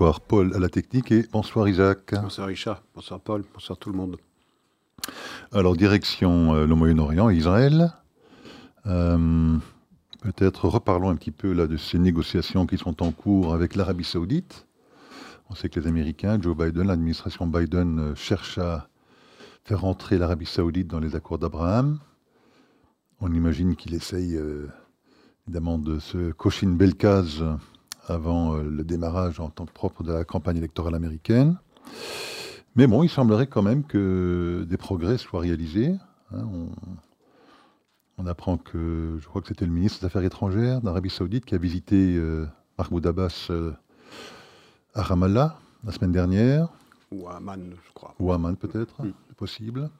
bonsoir Paul à la technique et bonsoir Isaac. Bonsoir Richard, bonsoir Paul, bonsoir tout le monde. Alors direction euh, le Moyen-Orient, Israël. Euh, peut-être reparlons un petit peu là de ces négociations qui sont en cours avec l'Arabie Saoudite. On sait que les Américains, Joe Biden, l'administration Biden euh, cherche à faire entrer l'Arabie Saoudite dans les accords d'Abraham. On imagine qu'il essaye évidemment de se cocher une belle case avant euh, le démarrage en tant que propre de la campagne électorale américaine. Mais bon, il semblerait quand même que des progrès soient réalisés. Hein. Apprend que, je crois que c'était le ministre des Affaires étrangères d'Arabie Saoudite qui a visité euh, Mahmoud Abbas euh, à Ramallah la semaine dernière. Ou à Amman, je crois. Ou à Amman, peut-être, mm. possible.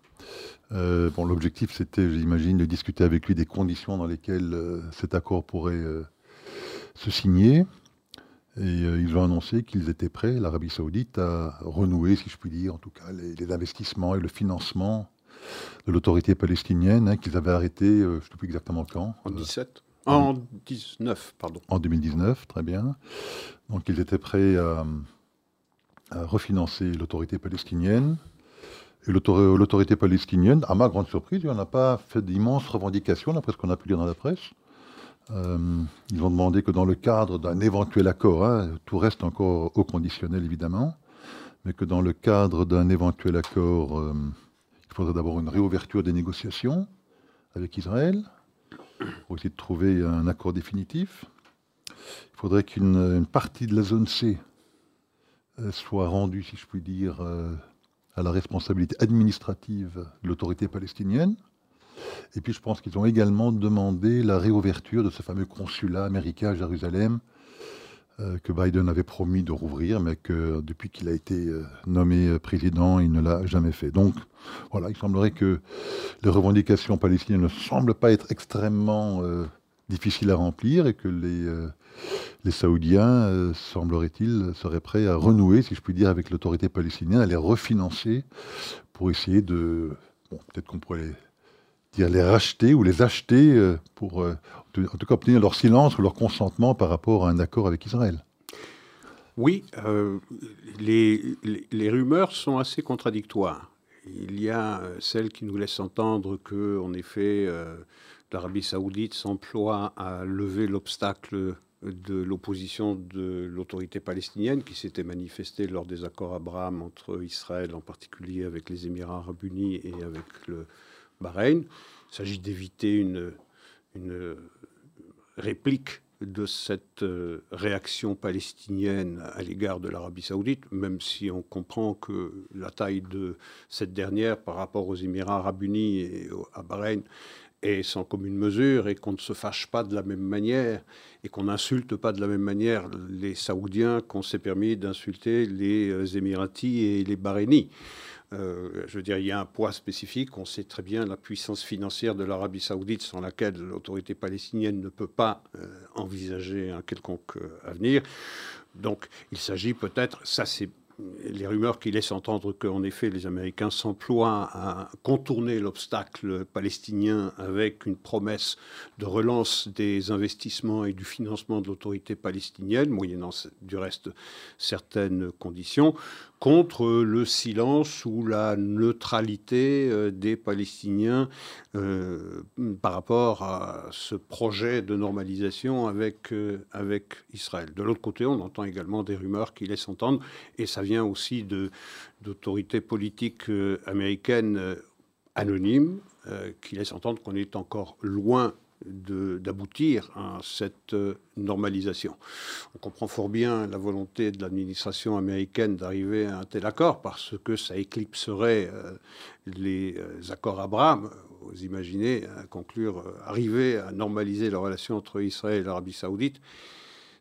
bon, l'objectif, c'était, j'imagine, de discuter avec lui des conditions dans lesquelles cet accord pourrait se signer. Et euh, ils ont annoncé qu'ils étaient prêts, l'Arabie saoudite, à renouer, si je puis dire, en tout cas, les, investissements et le financement de l'autorité palestinienne, hein, qu'ils avaient arrêté, euh, je ne sais plus exactement quand. En 17 euh, En 19, pardon. En 2019, très bien. Donc ils étaient prêts à, refinancer l'autorité palestinienne. Et l'autorité palestinienne, à ma grande surprise, n'a pas fait d'immenses revendications, d'après ce qu'on a pu lire dans la presse. Euh, ils ont demandé que dans le cadre d'un éventuel accord, hein, tout reste encore au conditionnel évidemment, mais que dans le cadre d'un éventuel accord, il faudrait d'abord une réouverture des négociations avec Israël, pour essayer de trouver un accord définitif. Il faudrait qu'une partie de la zone C euh, soit rendue, si je puis dire, à la responsabilité administrative de l'autorité palestinienne. Et puis je pense qu'ils ont également demandé la réouverture de ce fameux consulat américain à Jérusalem euh, que Biden avait promis de rouvrir, mais que depuis qu'il a été euh, nommé euh, président, il ne l'a jamais fait. Donc voilà, il semblerait que les revendications palestiniennes ne semblent pas être extrêmement difficiles à remplir et que les, les Saoudiens, semblerait-il, seraient prêts à renouer, si je puis dire, avec l'autorité palestinienne, à les refinancer pour essayer de... Bon, peut-être qu'on pourrait les racheter ou les acheter euh, pour, euh, en tout cas, obtenir leur silence ou leur consentement par rapport à un accord avec Israël. Oui, euh, les, les, rumeurs sont assez contradictoires. Il y a celle qui nous laisse entendre que, en effet, l'Arabie saoudite s'emploie à lever l'obstacle de l'opposition de l'autorité palestinienne qui s'était manifestée lors des accords Abraham entre Israël, en particulier avec les Émirats arabes unis et avec le, Bahreïn. Il s'agit d'éviter une, une réplique de cette euh, réaction palestinienne à l'égard de l'Arabie saoudite, même si on comprend que la taille de cette dernière par rapport aux Émirats arabes unis et à Bahreïn est sans commune mesure et qu'on ne se fâche pas de la même manière et qu'on n'insulte pas de la même manière les Saoudiens qu'on s'est permis d'insulter les euh, Émiratis et les Bahreïnis. Euh, je veux dire, il y a un poids spécifique. On sait très bien la puissance financière de l'Arabie saoudite sans laquelle l'autorité palestinienne ne peut pas euh, envisager un quelconque euh, avenir. Donc, il s'agit peut-être, ça c'est les rumeurs qui laissent entendre qu'en effet les Américains s'emploient à contourner l'obstacle palestinien avec une promesse de relance des investissements et du financement de l'autorité palestinienne, moyennant du reste certaines conditions, contre le silence ou la neutralité euh, des Palestiniens euh, par rapport à ce projet de normalisation avec, euh, avec Israël. De l'autre côté, on entend également des rumeurs qui laissent entendre, et ça vient aussi d'autorités politiques américaines anonymes qui laissent entendre qu'on est encore loin d'aboutir à cette normalisation. On comprend fort bien la volonté de l'administration américaine d'arriver à un tel accord parce que ça éclipserait les accords Abraham. Vous imaginez conclure, arriver à normaliser la relation entre Israël et l'Arabie saoudite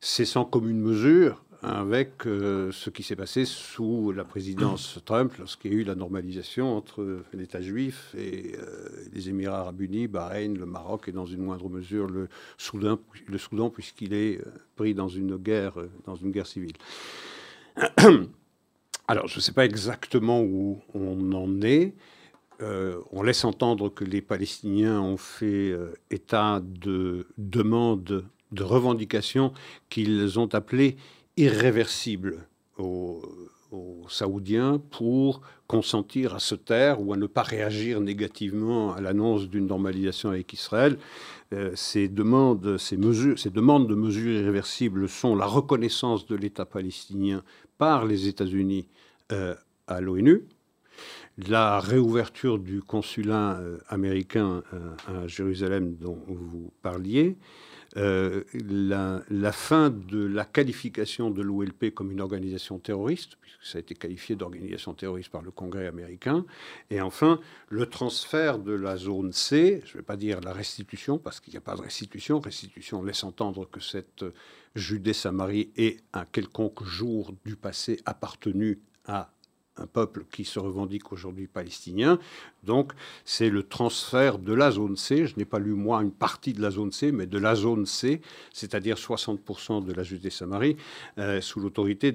c'est sans commune mesure avec euh, ce qui s'est passé sous la présidence Trump, lorsqu'il y a eu la normalisation entre l'État juif et euh, les Émirats arabes unis, Bahreïn, le Maroc et dans une moindre mesure le Soudan, le Soudan puisqu'il est pris dans une guerre, dans une guerre civile. Alors, je ne sais pas exactement où on en est. on laisse entendre que les Palestiniens ont fait état de demandes de revendications qu'ils ont appelées irréversibles aux, Saoudiens pour consentir à se taire ou à ne pas réagir négativement à l'annonce d'une normalisation avec Israël. Euh, ces, demandes, ces, mesures, ces demandes de mesures irréversibles sont la reconnaissance de l'État palestinien par les États-Unis euh, à l'ONU, la réouverture du consulat euh, américain à Jérusalem dont vous parliez, euh, la, fin de la qualification de l'OLP comme une organisation terroriste, puisque ça a été qualifié d'organisation terroriste par le Congrès américain, et enfin le transfert de la zone C, je ne vais pas dire la restitution, parce qu'il n'y a pas de restitution, restitution laisse entendre que cette Judée-Samarie est un quelconque jour du passé appartenu à un peuple qui se revendique aujourd'hui palestinien. Donc c'est le transfert de la zone C, je n'ai pas lu moi une partie de la zone C, mais de la zone C, c'est-à-dire 60% de la Judée-Samarie, euh, sous l'autorité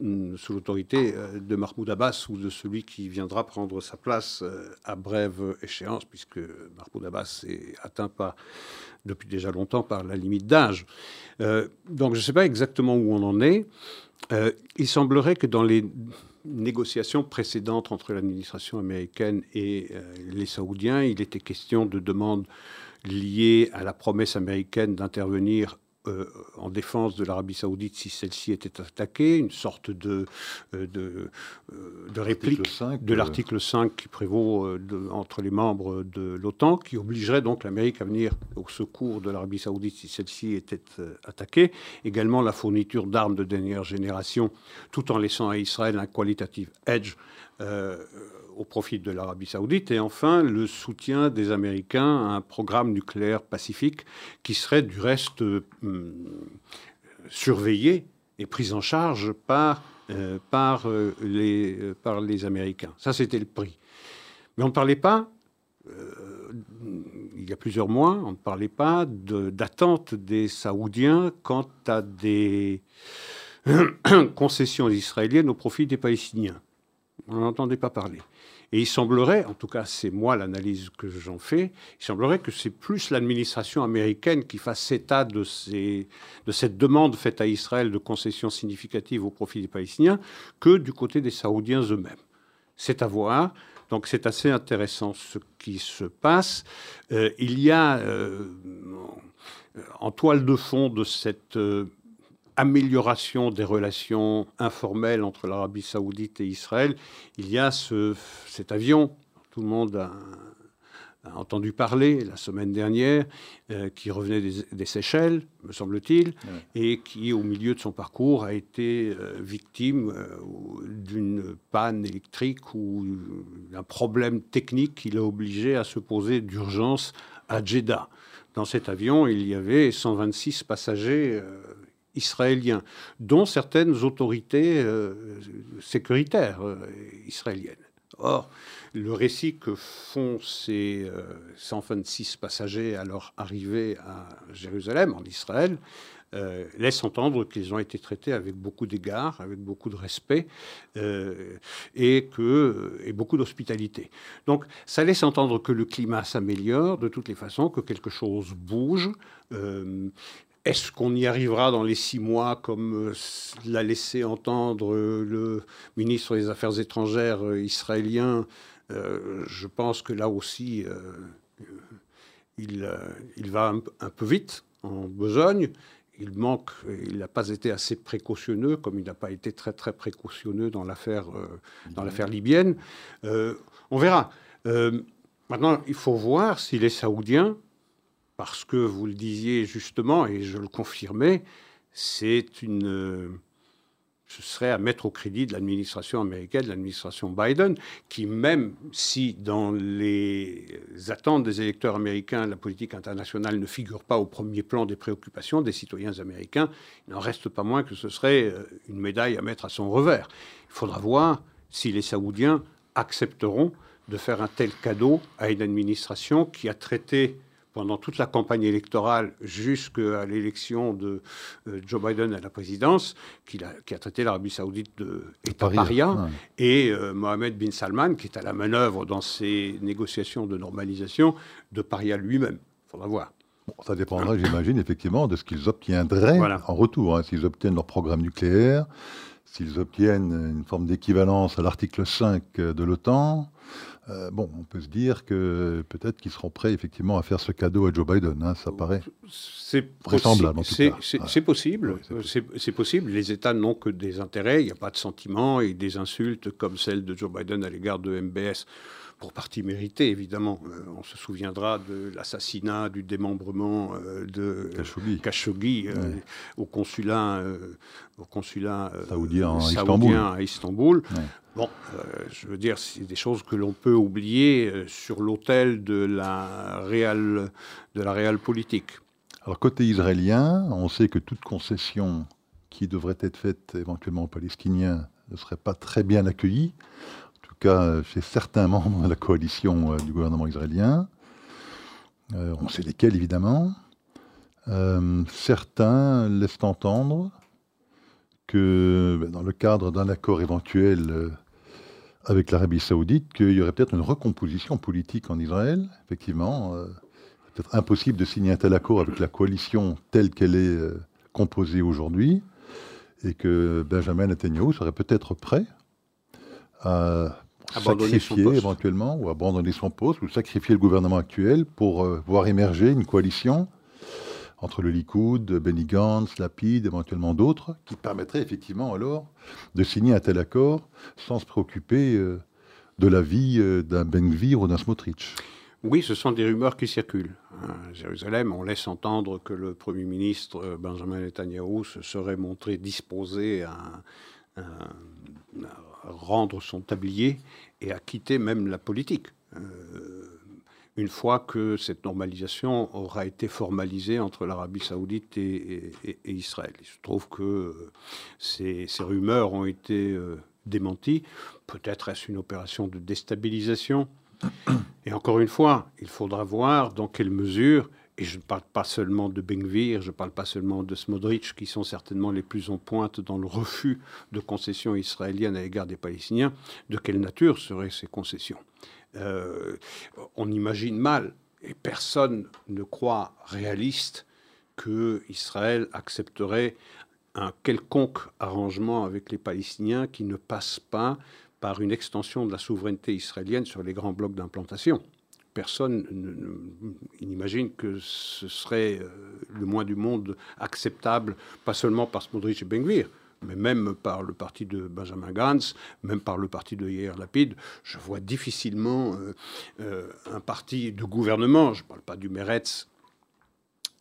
l'autorité euh, de Mahmoud Abbas ou de celui qui viendra prendre sa place euh, à brève échéance, puisque Mahmoud Abbas est atteint pas depuis déjà longtemps par la limite d'âge. donc je ne sais pas exactement où on en est. il semblerait que dans les négociations précédentes entre l'administration américaine et euh, les Saoudiens, il était question de demandes liées à la promesse américaine d'intervenir euh, en défense de l'Arabie saoudite si celle-ci était attaquée, une sorte de, euh, de, euh, de, réplique de l'article 5 qui prévaut entre les membres de l'OTAN, qui obligerait donc l'Amérique à venir au secours de l'Arabie saoudite si celle-ci était attaquée. Également la fourniture d'armes de dernière génération, tout en laissant à Israël un qualitative edge au profit de l'Arabie saoudite. Et enfin, le soutien des Américains à un programme nucléaire pacifique qui serait du reste euh, surveillé et pris en charge par, euh, par, euh, les, par les Américains. Ça, c'était le prix. Mais on ne parlait pas, il y a plusieurs mois, on ne parlait pas d'attente des Saoudiens quant à des concessions israéliennes au profit des Palestiniens. On n'en entendait pas parler. Et il semblerait, en tout cas c'est moi l'analyse que j'en fais, il semblerait que c'est plus l'administration américaine qui fasse état de, cette demande faite à Israël de concessions significatives au profit des Palestiniens que du côté des Saoudiens eux-mêmes. C'est à voir. Donc c'est assez intéressant ce qui se passe. Euh, il y a euh, en toile de fond de cette euh, amélioration des relations informelles entre l'Arabie saoudite et Israël, il y a ce, cet avion, tout le monde a, entendu parler la semaine dernière, euh, qui revenait des, Seychelles, me semble-t-il, et qui, au milieu de son parcours, a été euh, victime euh, d'une panne électrique ou d'un problème technique qui l'a obligé à se poser d'urgence à Jeddah. Dans cet avion, il y avait 126 passagers israéliens, dont certaines autorités euh, sécuritaires euh, israéliennes. Or, le récit que font ces 126 euh, passagers à leur arrivée à Jérusalem, en Israël, laisse entendre qu'ils ont été traités avec beaucoup d'égards, avec beaucoup de respect et beaucoup d'hospitalité. Donc ça laisse entendre que le climat s'améliore de toutes les façons, que quelque chose bouge. Est-ce qu'on y arrivera dans les six mois, comme euh, l'a laissé entendre euh, le ministre des Affaires étrangères euh, israélien Je pense que là aussi, il, va un, peu vite en besogne. Il manque, il n'a pas été assez précautionneux, comme il n'a pas été très très précautionneux dans l'affaire dans l'affaire libyenne. on verra. maintenant, il faut voir si les Saoudiens parce que vous le disiez justement, et je le confirmais, c'est une, ce serait à mettre au crédit de l'administration américaine, de l'administration Biden, qui même si dans les attentes des électeurs américains, la politique internationale ne figure pas au premier plan des préoccupations des citoyens américains, il n'en reste pas moins que ce serait euh, une médaille à mettre à son revers. Il faudra voir si les Saoudiens accepteront de faire un tel cadeau à une administration qui a traité pendant toute la campagne électorale jusqu'à l'élection de euh, Joe Biden à la présidence, qui a, qui a traité l'Arabie saoudite d'État paria, et euh, Mohamed bin Salman, qui est à la manœuvre dans ces négociations de normalisation, de paria lui-même. Il faudra voir. ça dépendra, j'imagine, effectivement, de ce qu'ils obtiendraient en retour. Hein. S'ils obtiennent leur programme nucléaire, s'ils obtiennent une forme d'équivalence à l'article 5 de l'OTAN, euh, bon, on peut se dire que peut-être qu'ils seront prêts effectivement à faire ce cadeau à Joe Biden. Hein, ça paraît vraisemblable. C'est possible. c'est possible. Les États n'ont que des intérêts. Il n'y a pas de sentiments et des insultes comme celle de Joe Biden à l'égard de MBS pour partie méritée, évidemment. Euh, on se souviendra de l'assassinat, du démembrement euh, de Khashoggi, au consulat, au consulat saoudien, à Istanbul. Bon, euh, je veux dire, c'est des choses que l'on peut oublier euh, sur l'autel de la réelle, de la réelle politique. Alors côté israélien, on sait que toute concession qui devrait être faite éventuellement aux Palestiniens ne serait pas très bien accueillie, cas chez certains membres de la coalition euh, du gouvernement israélien. on sait lesquels évidemment. certains laissent entendre que ben, dans le cadre d'un accord éventuel avec l'Arabie saoudite qu'il y aurait peut-être une recomposition politique en Israël. Effectivement, euh, peut-être impossible de signer un tel accord avec la coalition telle qu'elle est euh, composée aujourd'hui, et que Benjamin Netanyahu serait peut-être prêt à sacrifier éventuellement, ou abandonner son poste, ou sacrifier le gouvernement actuel pour euh, voir émerger une coalition entre le Likoud, Benny Gantz, Lapid, éventuellement d'autres, qui permettraient effectivement alors de signer un tel accord sans se préoccuper euh, de la vie euh, d'un Ben-Gvir ou d'un Smotrich. Oui, ce sont des rumeurs qui circulent. À Jérusalem, on laisse entendre que le Premier ministre euh, Benjamin Netanyahu se serait montré disposé à, à rendre son tablier et à quitter même la politique une fois que cette normalisation aura été formalisée entre l'Arabie saoudite et, Israël. Il se trouve que euh, ces, rumeurs ont été euh, démenties. Peut-être est-ce une opération de déstabilisation. Et encore une fois, il faudra voir dans quelle mesure, et je ne parle pas seulement de Benvir, je ne parle pas seulement de Smodrich, qui sont certainement les plus en pointe dans le refus de concessions israéliennes à l'égard des Palestiniens, de quelle nature seraient ces concessions? Euh, on imagine mal, et personne ne croit réaliste, que Israël accepterait un quelconque arrangement avec les Palestiniens qui ne passe pas par une extension de la souveraineté israélienne sur les grands blocs d'implantation. Personne n'imagine que ce serait euh, le moins du monde acceptable, pas seulement par Smodrich et Benguir, mais même par le parti de Benjamin Gantz, même par le parti de Yair Lapid, je vois difficilement euh, euh, un parti de gouvernement, je ne parle pas du Meretz,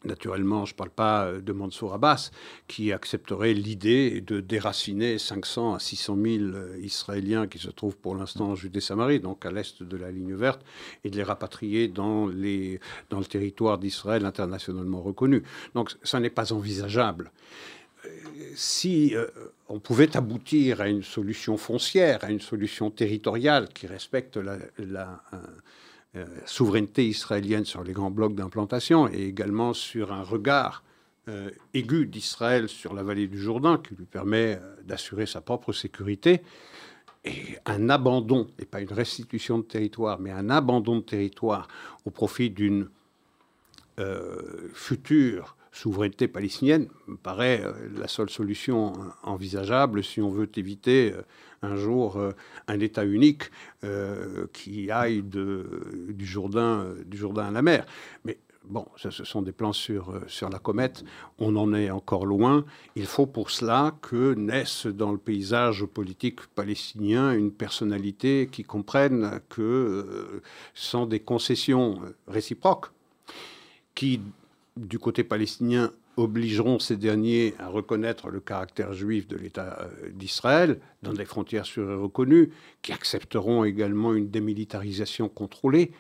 Naturellement, je ne parle pas euh, de Mansour Abbas, qui accepterait l'idée de déraciner 500 à 600 000 Israéliens qui se trouvent pour l'instant en Judée-Samarie, donc à l'est de la ligne verte, et de les rapatrier dans, le territoire d'Israël internationalement reconnu. Donc ça n'est pas envisageable si euh, on pouvait aboutir à une solution foncière, à une solution territoriale qui respecte la, euh, euh, souveraineté israélienne sur les grands blocs d'implantation et également sur un regard aigu d'Israël sur la vallée du Jourdain qui lui permet d'assurer sa propre sécurité, et un abandon, et pas une restitution de territoire, mais un abandon de territoire au profit d'une future souveraineté palestinienne me paraît euh, la seule solution envisageable si on veut éviter euh, un jour euh, un État unique qui aille du, Jourdain, du Jourdain à la mer. Mais bon, ce, sont des plans sur, sur la comète, on en est encore loin. Il faut pour cela que naisse dans le paysage politique palestinien une personnalité qui comprenne que sans des concessions réciproques, qui du côté palestinien obligeront ces derniers à reconnaître le caractère juif de l'État euh, d'Israël dans des frontières sûres et reconnues, qui accepteront également une démilitarisation contrôlée.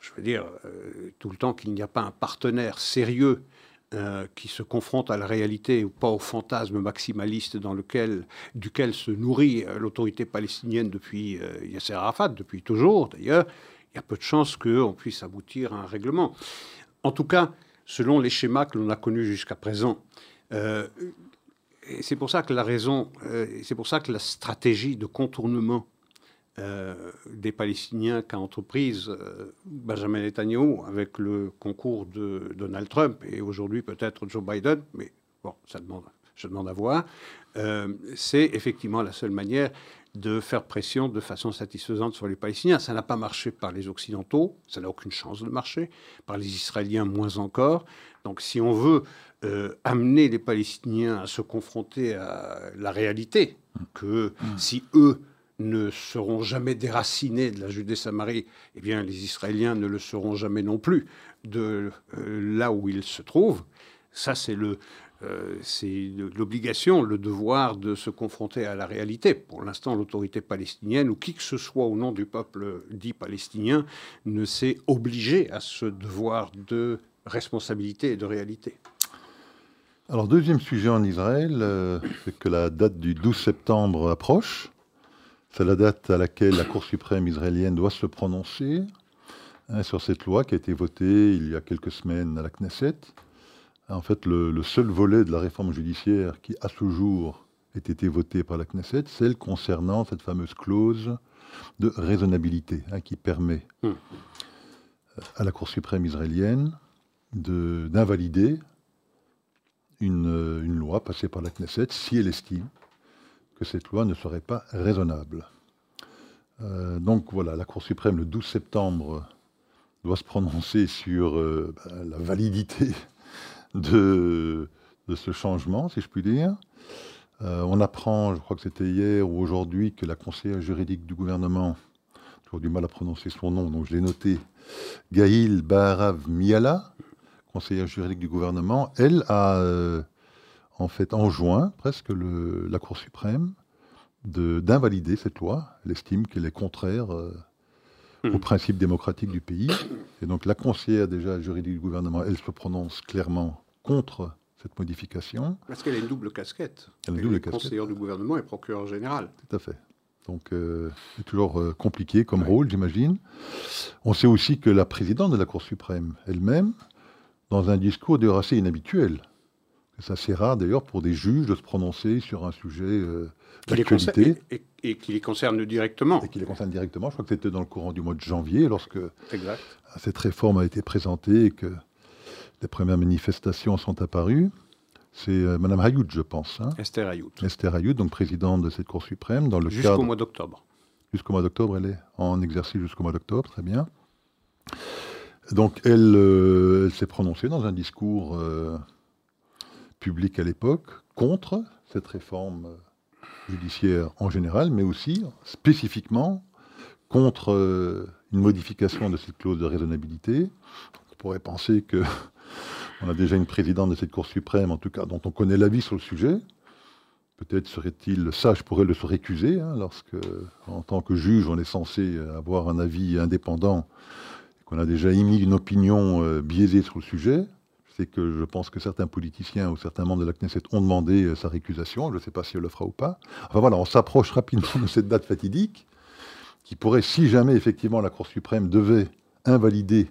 Je veux dire, euh, tout le temps qu'il n'y a pas un partenaire sérieux euh, qui se confronte à la réalité ou pas au fantasme maximaliste dans lequel, duquel se nourrit l'autorité palestinienne depuis Yasser Arafat, depuis toujours d'ailleurs, il y a peu de chances qu'on puisse aboutir à un règlement. En tout cas, selon les schémas que l'on a connus jusqu'à présent. Euh, c'est pour ça que la raison, euh, c'est pour ça que la stratégie de contournement euh, des Palestiniens qu'a entreprise Benjamin Netanyahu avec le concours de Donald Trump et aujourd'hui peut-être Joe Biden, mais bon, ça demande, je demande à voir, c'est effectivement la seule manière de faire pression de façon satisfaisante sur les Palestiniens. Ça n'a pas marché par les Occidentaux, ça n'a aucune chance de marcher, par les Israéliens moins encore. Donc si on veut euh, amener les Palestiniens à se confronter à la réalité, que si eux ne seront jamais déracinés de la Judée-Samarie, eh bien les Israéliens ne le seront jamais non plus de euh, là où ils se trouvent. Ça, c'est le, euh, c'est l'obligation, le devoir de se confronter à la réalité. Pour l'instant, l'autorité palestinienne ou qui que ce soit au nom du peuple dit palestinien ne s'est obligé à ce devoir de responsabilité et de réalité. Alors, deuxième sujet en Israël, euh, c'est que la date du 12 septembre approche. C'est la date à laquelle la Cour suprême israélienne doit se prononcer hein, sur cette loi qui a été votée il y a quelques semaines à la Knesset en fait, le, seul volet de la réforme judiciaire qui, à ce jour, ait été voté par la Knesset, celle concernant cette fameuse clause de raisonnabilité hein, qui permet hmm. à la Cour suprême israélienne d'invalider une, une, loi passée par la Knesset si elle estime que cette loi ne serait pas raisonnable. Euh, donc voilà, la Cour suprême, le 12 septembre, doit se prononcer sur euh, ben, la validité de, ce changement, si je puis dire. Euh, on apprend, je crois que c'était hier ou aujourd'hui, que la conseillère juridique du gouvernement, toujours du mal à prononcer son nom, donc je l'ai noté, Gaïl Baharav Miala, conseillère juridique du gouvernement, elle a euh, en fait enjoint presque la Cour suprême d'invalider cette loi. Elle estime qu'elle est contraire euh, aux hmm. principes démocratiques du pays. Et donc la conseillère déjà juridique du gouvernement, elle se prononce clairement contre cette modification. Parce qu'elle a une double casquette. Elle a une double casquette. Conseillère du gouvernement et procureur général. Tout à fait. Donc, euh, c'est toujours euh, compliqué comme rôle, j'imagine. On sait aussi que la présidente de la Cour suprême elle-même, dans un discours d'ailleurs assez inhabituel, c'est assez rare d'ailleurs pour des juges de se prononcer sur un sujet euh, d'actualité. Et, et, qui les concerne directement. Et qui les concerne directement. Je crois que c'était dans le courant du mois de janvier, lorsque cette réforme a été présentée et que les premières manifestations sont apparues. C'est euh, Mme Hayoud, je pense. Hein. Esther Hayoud. Esther Hayoud, donc présidente de cette Cour suprême. dans le Jusqu'au mois d'octobre. Jusqu'au mois d'octobre, elle est en exercice jusqu'au mois d'octobre, très bien. Donc elle, euh, s'est prononcée dans un discours euh, public à l'époque contre cette réforme judiciaire en général, mais aussi spécifiquement contre une modification de cette clause de raisonnabilité. On pourrait penser que on a déjà une présidente de cette Cour suprême, en tout cas, dont on connaît l'avis sur le sujet. Peut-être serait-il sage pour elle de se récuser, hein, lorsque, en tant que juge, on est censé avoir un avis indépendant, qu'on a déjà émis une opinion euh, biaisée sur le sujet. C'est que je pense que certains politiciens ou certains membres de la Knesset ont demandé euh, sa récusation. Je ne sais pas si elle le fera ou pas. Enfin voilà, on s'approche rapidement de cette date fatidique qui pourrait, si jamais effectivement la Cour suprême devait invalider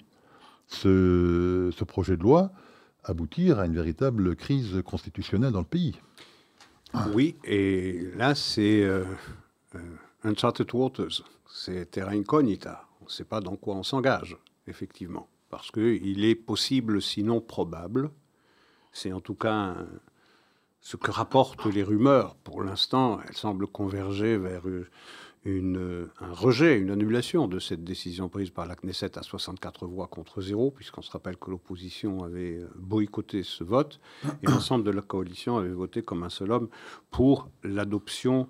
ce, projet de loi aboutir à une véritable crise constitutionnelle dans le pays. Oui, et là, c'est euh, euh, uncharted waters, c'est terra incognita. On ne sait pas dans quoi on s'engage, effectivement, parce qu'il est possible, sinon probable, c'est en tout cas ce que rapportent les rumeurs. Pour l'instant, elles semblent converger vers un rejet, une annulation de cette décision prise par la Knesset à 64 voix contre zéro, puisqu'on se rappelle que l'opposition avait boycotté ce vote, et l'ensemble de la coalition avait voté comme un seul homme pour l'adoption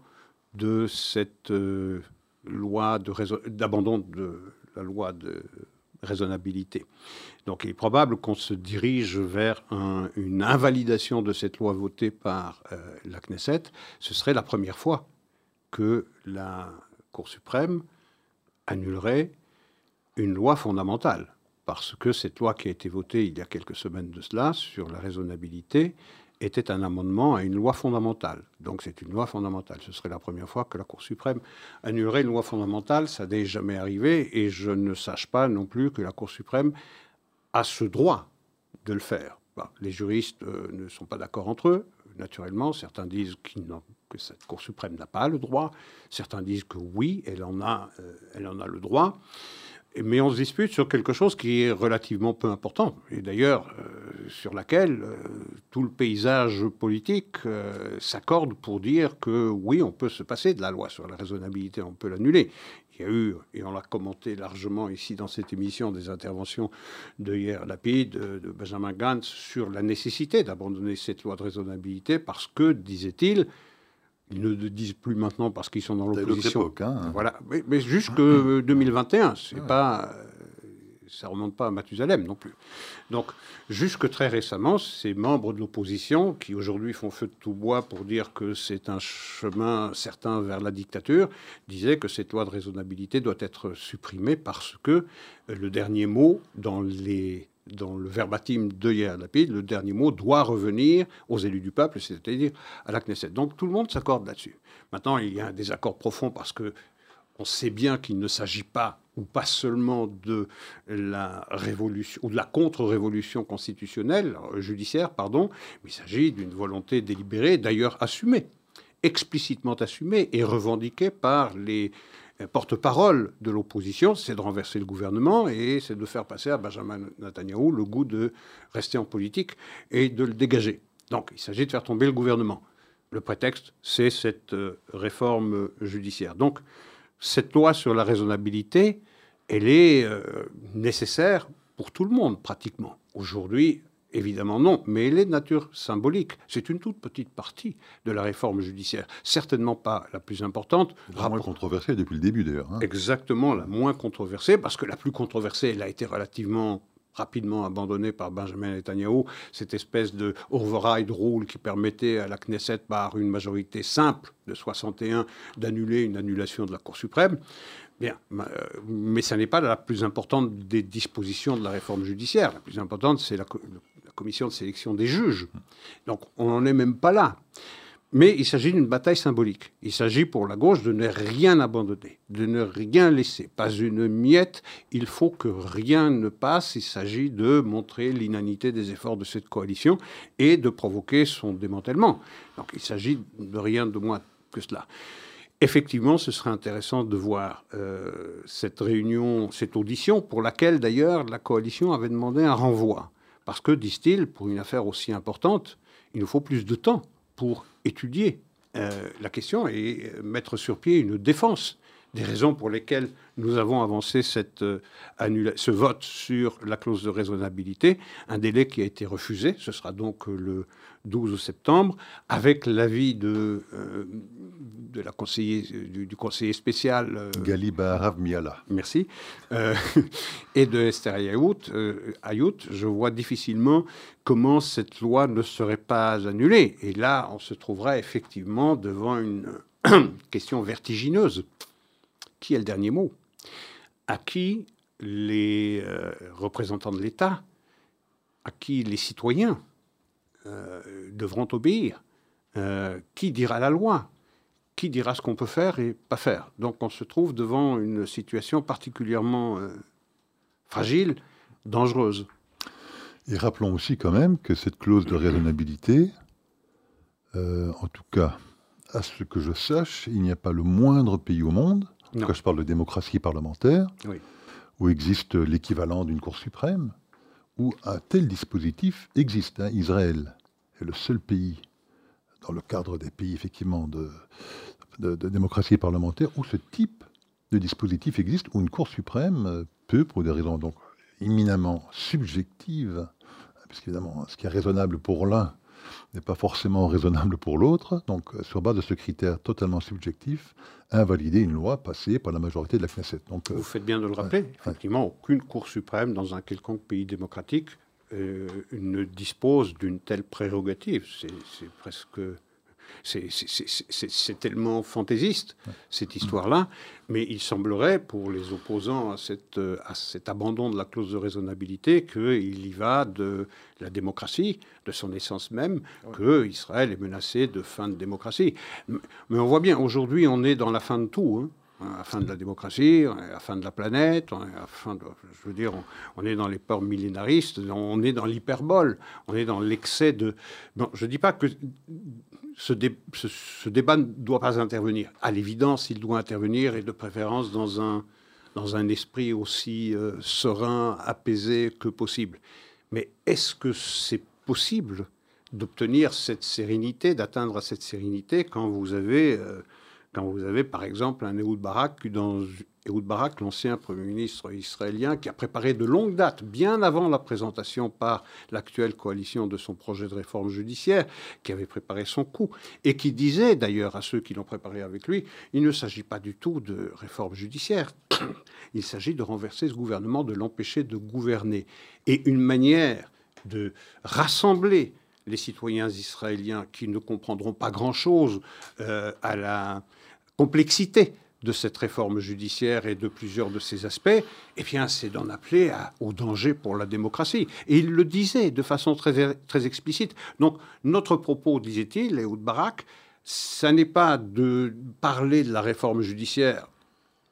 de cette euh, loi d'abandon de, la loi de raisonnabilité. Donc il est probable qu'on se dirige vers une invalidation de cette loi votée par euh, la Knesset. Ce serait la première fois que la Cour suprême annulerait une loi fondamentale. Parce que cette loi qui a été votée il y a quelques semaines de cela sur la raisonnabilité était un amendement à une loi fondamentale. Donc c'est une loi fondamentale. Ce serait la première fois que la Cour suprême annulerait une loi fondamentale. Ça n'est jamais arrivé et je ne sache pas non plus que la Cour suprême a ce droit de le faire. les juristes euh, ne sont pas d'accord entre eux, naturellement. Certains disent que cette Cour suprême n'a pas le droit. Certains disent que oui, elle en a, euh, le droit mais on se dispute sur quelque chose qui est relativement peu important, et d'ailleurs euh, sur laquelle euh, tout le paysage politique s'accorde pour dire que oui, on peut se passer de la loi sur la raisonnabilité, on peut l'annuler. Il y a eu, et on l'a commenté largement ici dans cette émission, des interventions de hier Lapide, de, de Benjamin Gantz sur la nécessité d'abandonner cette loi de raisonnabilité parce que, disait-il, ils ne le disent plus maintenant parce qu'ils sont dans l'opposition. Hein. Voilà, mais, mais jusque 2021, c'est pas, ça remonte pas à Mathusalem non plus. Donc, jusque très récemment, ces membres de l'opposition, qui aujourd'hui font feu de tout bois pour dire que c'est un chemin certain vers la dictature, disaient que cette loi de raisonnabilité doit être supprimée parce que le dernier mot dans les dans le verbatim de Yair Lapid, le dernier mot doit revenir aux élus du peuple, c'est-à-dire à la Knesset. Donc tout le monde s'accorde là-dessus. Maintenant, il y a un désaccord profond parce que on sait bien qu'il ne s'agit pas ou pas seulement de la révolution ou de la contre-révolution constitutionnelle euh, judiciaire, pardon, mais il s'agit d'une volonté délibérée, d'ailleurs assumée, explicitement assumée et revendiquée par les porte-parole de l'opposition, c'est de renverser le gouvernement et c'est de faire passer à Benjamin Netanyahu le goût de rester en politique et de le dégager. Donc il s'agit de faire tomber le gouvernement. Le prétexte, c'est cette euh, réforme judiciaire. Donc cette loi sur la raisonnabilité, elle est euh, nécessaire pour tout le monde pratiquement. Aujourd'hui, Évidemment non, mais elle est de nature symbolique. C'est une toute petite partie de la réforme judiciaire. Certainement pas la plus importante. La moins controversée depuis le début d'ailleurs. Hein. Exactement, la moins controversée, parce que la plus controversée, elle a été relativement rapidement abandonnée par Benjamin Netanyahu, cette espèce de override rule qui permettait à la Knesset, par une majorité simple de 61, d'annuler une annulation de la Cour suprême. Bien, euh, mais ce n'est pas la plus importante des dispositions de la réforme judiciaire. La plus importante, c'est la, commission de sélection des juges. Donc on n'en est même pas là. Mais il s'agit d'une bataille symbolique. Il s'agit pour la gauche de ne rien abandonner, de ne rien laisser, pas une miette. Il faut que rien ne passe. Il s'agit de montrer l'inanité des efforts de cette coalition et de provoquer son démantèlement. Donc il s'agit de rien de moins que cela. Effectivement, ce serait intéressant de voir euh, cette réunion, cette audition, pour laquelle d'ailleurs la coalition avait demandé un renvoi. Parce que, disent-ils, pour une affaire aussi importante, il nous faut plus de temps pour étudier euh, la question et mettre sur pied une défense des raisons pour lesquelles nous avons avancé cette, euh, ce vote sur la clause de raisonnabilité, un délai qui a été refusé, ce sera donc euh, le 12 septembre, avec l'avis de, euh, de la conseiller, du, conseiller spécial... Galiba Rav Miala. Merci. et de Esther Ayout, Ayout, je vois difficilement comment cette loi ne serait pas annulée. Et là, on se trouverait effectivement devant une question vertigineuse qui a le dernier mot? À qui les euh, représentants de l'État, à qui les citoyens euh, devront obéir? Euh, Qui dira la loi? Qui dira ce qu'on peut faire et pas faire? Donc on se trouve devant une situation particulièrement fragile, dangereuse. Et rappelons aussi quand même que cette clause de raisonnabilité, en tout cas, à ce que je sache, il n'y a pas le moindre pays au monde quand je parle de démocratie parlementaire, où existe l'équivalent d'une Cour suprême, où un tel dispositif existe. Hein. Israël est le seul pays, dans le cadre des pays effectivement de, de, démocratie parlementaire, où ce type de dispositif existe, où une Cour suprême peut, pour des raisons donc éminemment subjectives, puisqu'évidemment, ce qui est raisonnable pour l'un n'est pas forcément raisonnable pour l'autre. Donc, sur base de ce critère totalement subjectif, invalider une loi passée par la majorité de la Knesset. Donc, Vous faites bien de le rappeler. Effectivement, aucune Cour suprême dans un quelconque pays démocratique ne dispose d'une telle prérogative. C'est presque c'est tellement fantaisiste, cette histoire-là, mais il semblerait, pour les opposants à, cette, à cet abandon de la clause de raisonnabilité, qu'il y va de la démocratie, de son essence même, que Israël est menacé de fin de démocratie. Mais on voit bien, aujourd'hui, on est dans la fin de tout. Hein à la fin de la démocratie, on est à fin de la planète, on est à je veux dire, on, est dans les peurs millénaristes, on est dans l'hyperbole, on est dans l'excès de. Bon, je ne dis pas que ce, débat ne doit pas intervenir. À l'évidence, il doit intervenir et de préférence dans un, dans un esprit aussi euh, serein, apaisé que possible. Mais est-ce que c'est possible d'obtenir cette sérénité, d'atteindre cette sérénité quand vous avez euh, quand vous avez par exemple un Ehud Barak, Ehud Barak, l'ancien Premier ministre israélien, qui a préparé de longue date, bien avant la présentation par l'actuelle coalition de son projet de réforme judiciaire, qui avait préparé son coup, et qui disait d'ailleurs à ceux qui l'ont préparé avec lui, il ne s'agit pas du tout de réforme judiciaire, il s'agit de renverser ce gouvernement, de l'empêcher de gouverner. Et une manière de rassembler les citoyens israéliens qui ne comprendront pas grand-chose euh, à la complexité de cette réforme judiciaire et de plusieurs de ses aspects, eh bien, c'est d'en appeler au danger pour la démocratie. Et il le disait de façon très, très explicite. Donc, notre propos, disait-il, Léoud Barak, ça n'est pas de parler de la réforme judiciaire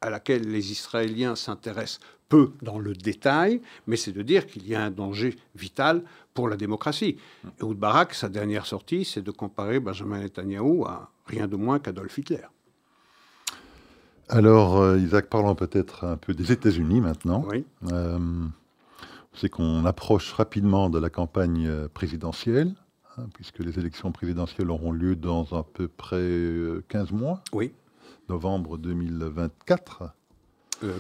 à laquelle les Israéliens s'intéressent peu dans le détail, mais c'est de dire qu'il y a un danger vital pour la démocratie. Ehud Barak, sa dernière sortie, c'est de comparer Benjamin Netanyahu à rien de moins qu'Adolf Hitler. Alors, euh, Isaac, parlons peut-être un peu des États-Unis maintenant. Oui. Euh, c'est qu'on approche rapidement de la campagne euh, présidentielle, hein, puisque les élections présidentielles auront lieu dans à peu près 15 mois. Oui. Novembre 2024.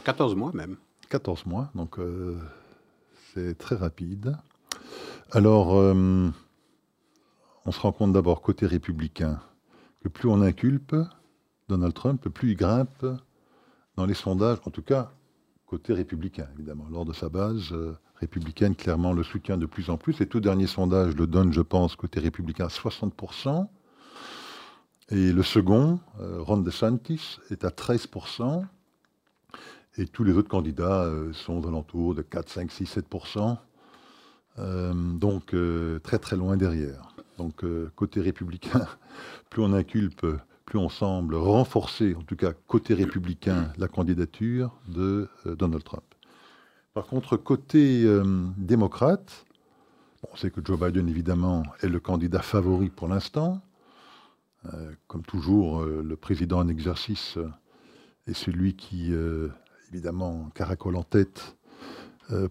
14 mois même. 14 mois, donc c'est très rapide. Alors, on se rend compte d'abord côté républicain que plus on inculpe, Donald Trump, plus il grimpe dans les sondages, en tout cas côté républicain, évidemment. Lors de sa base euh, républicaine, clairement, le soutient de plus en plus. Les tout derniers sondages le donnent, je pense, côté républicain, à 60%. Et le second, euh, Ron DeSantis, est à 13%. Et tous les autres candidats euh, sont aux alentours de 4, 5, 6, 7%. donc très très loin derrière. Donc côté républicain, plus on inculpe plus on semble renforcer, en tout cas côté républicain, la candidature de euh, Donald Trump. Par contre, côté euh, démocrate, on sait que Joe Biden, évidemment, est le candidat favori pour l'instant. Euh, comme toujours, le président en exercice est celui qui, évidemment, caracole en tête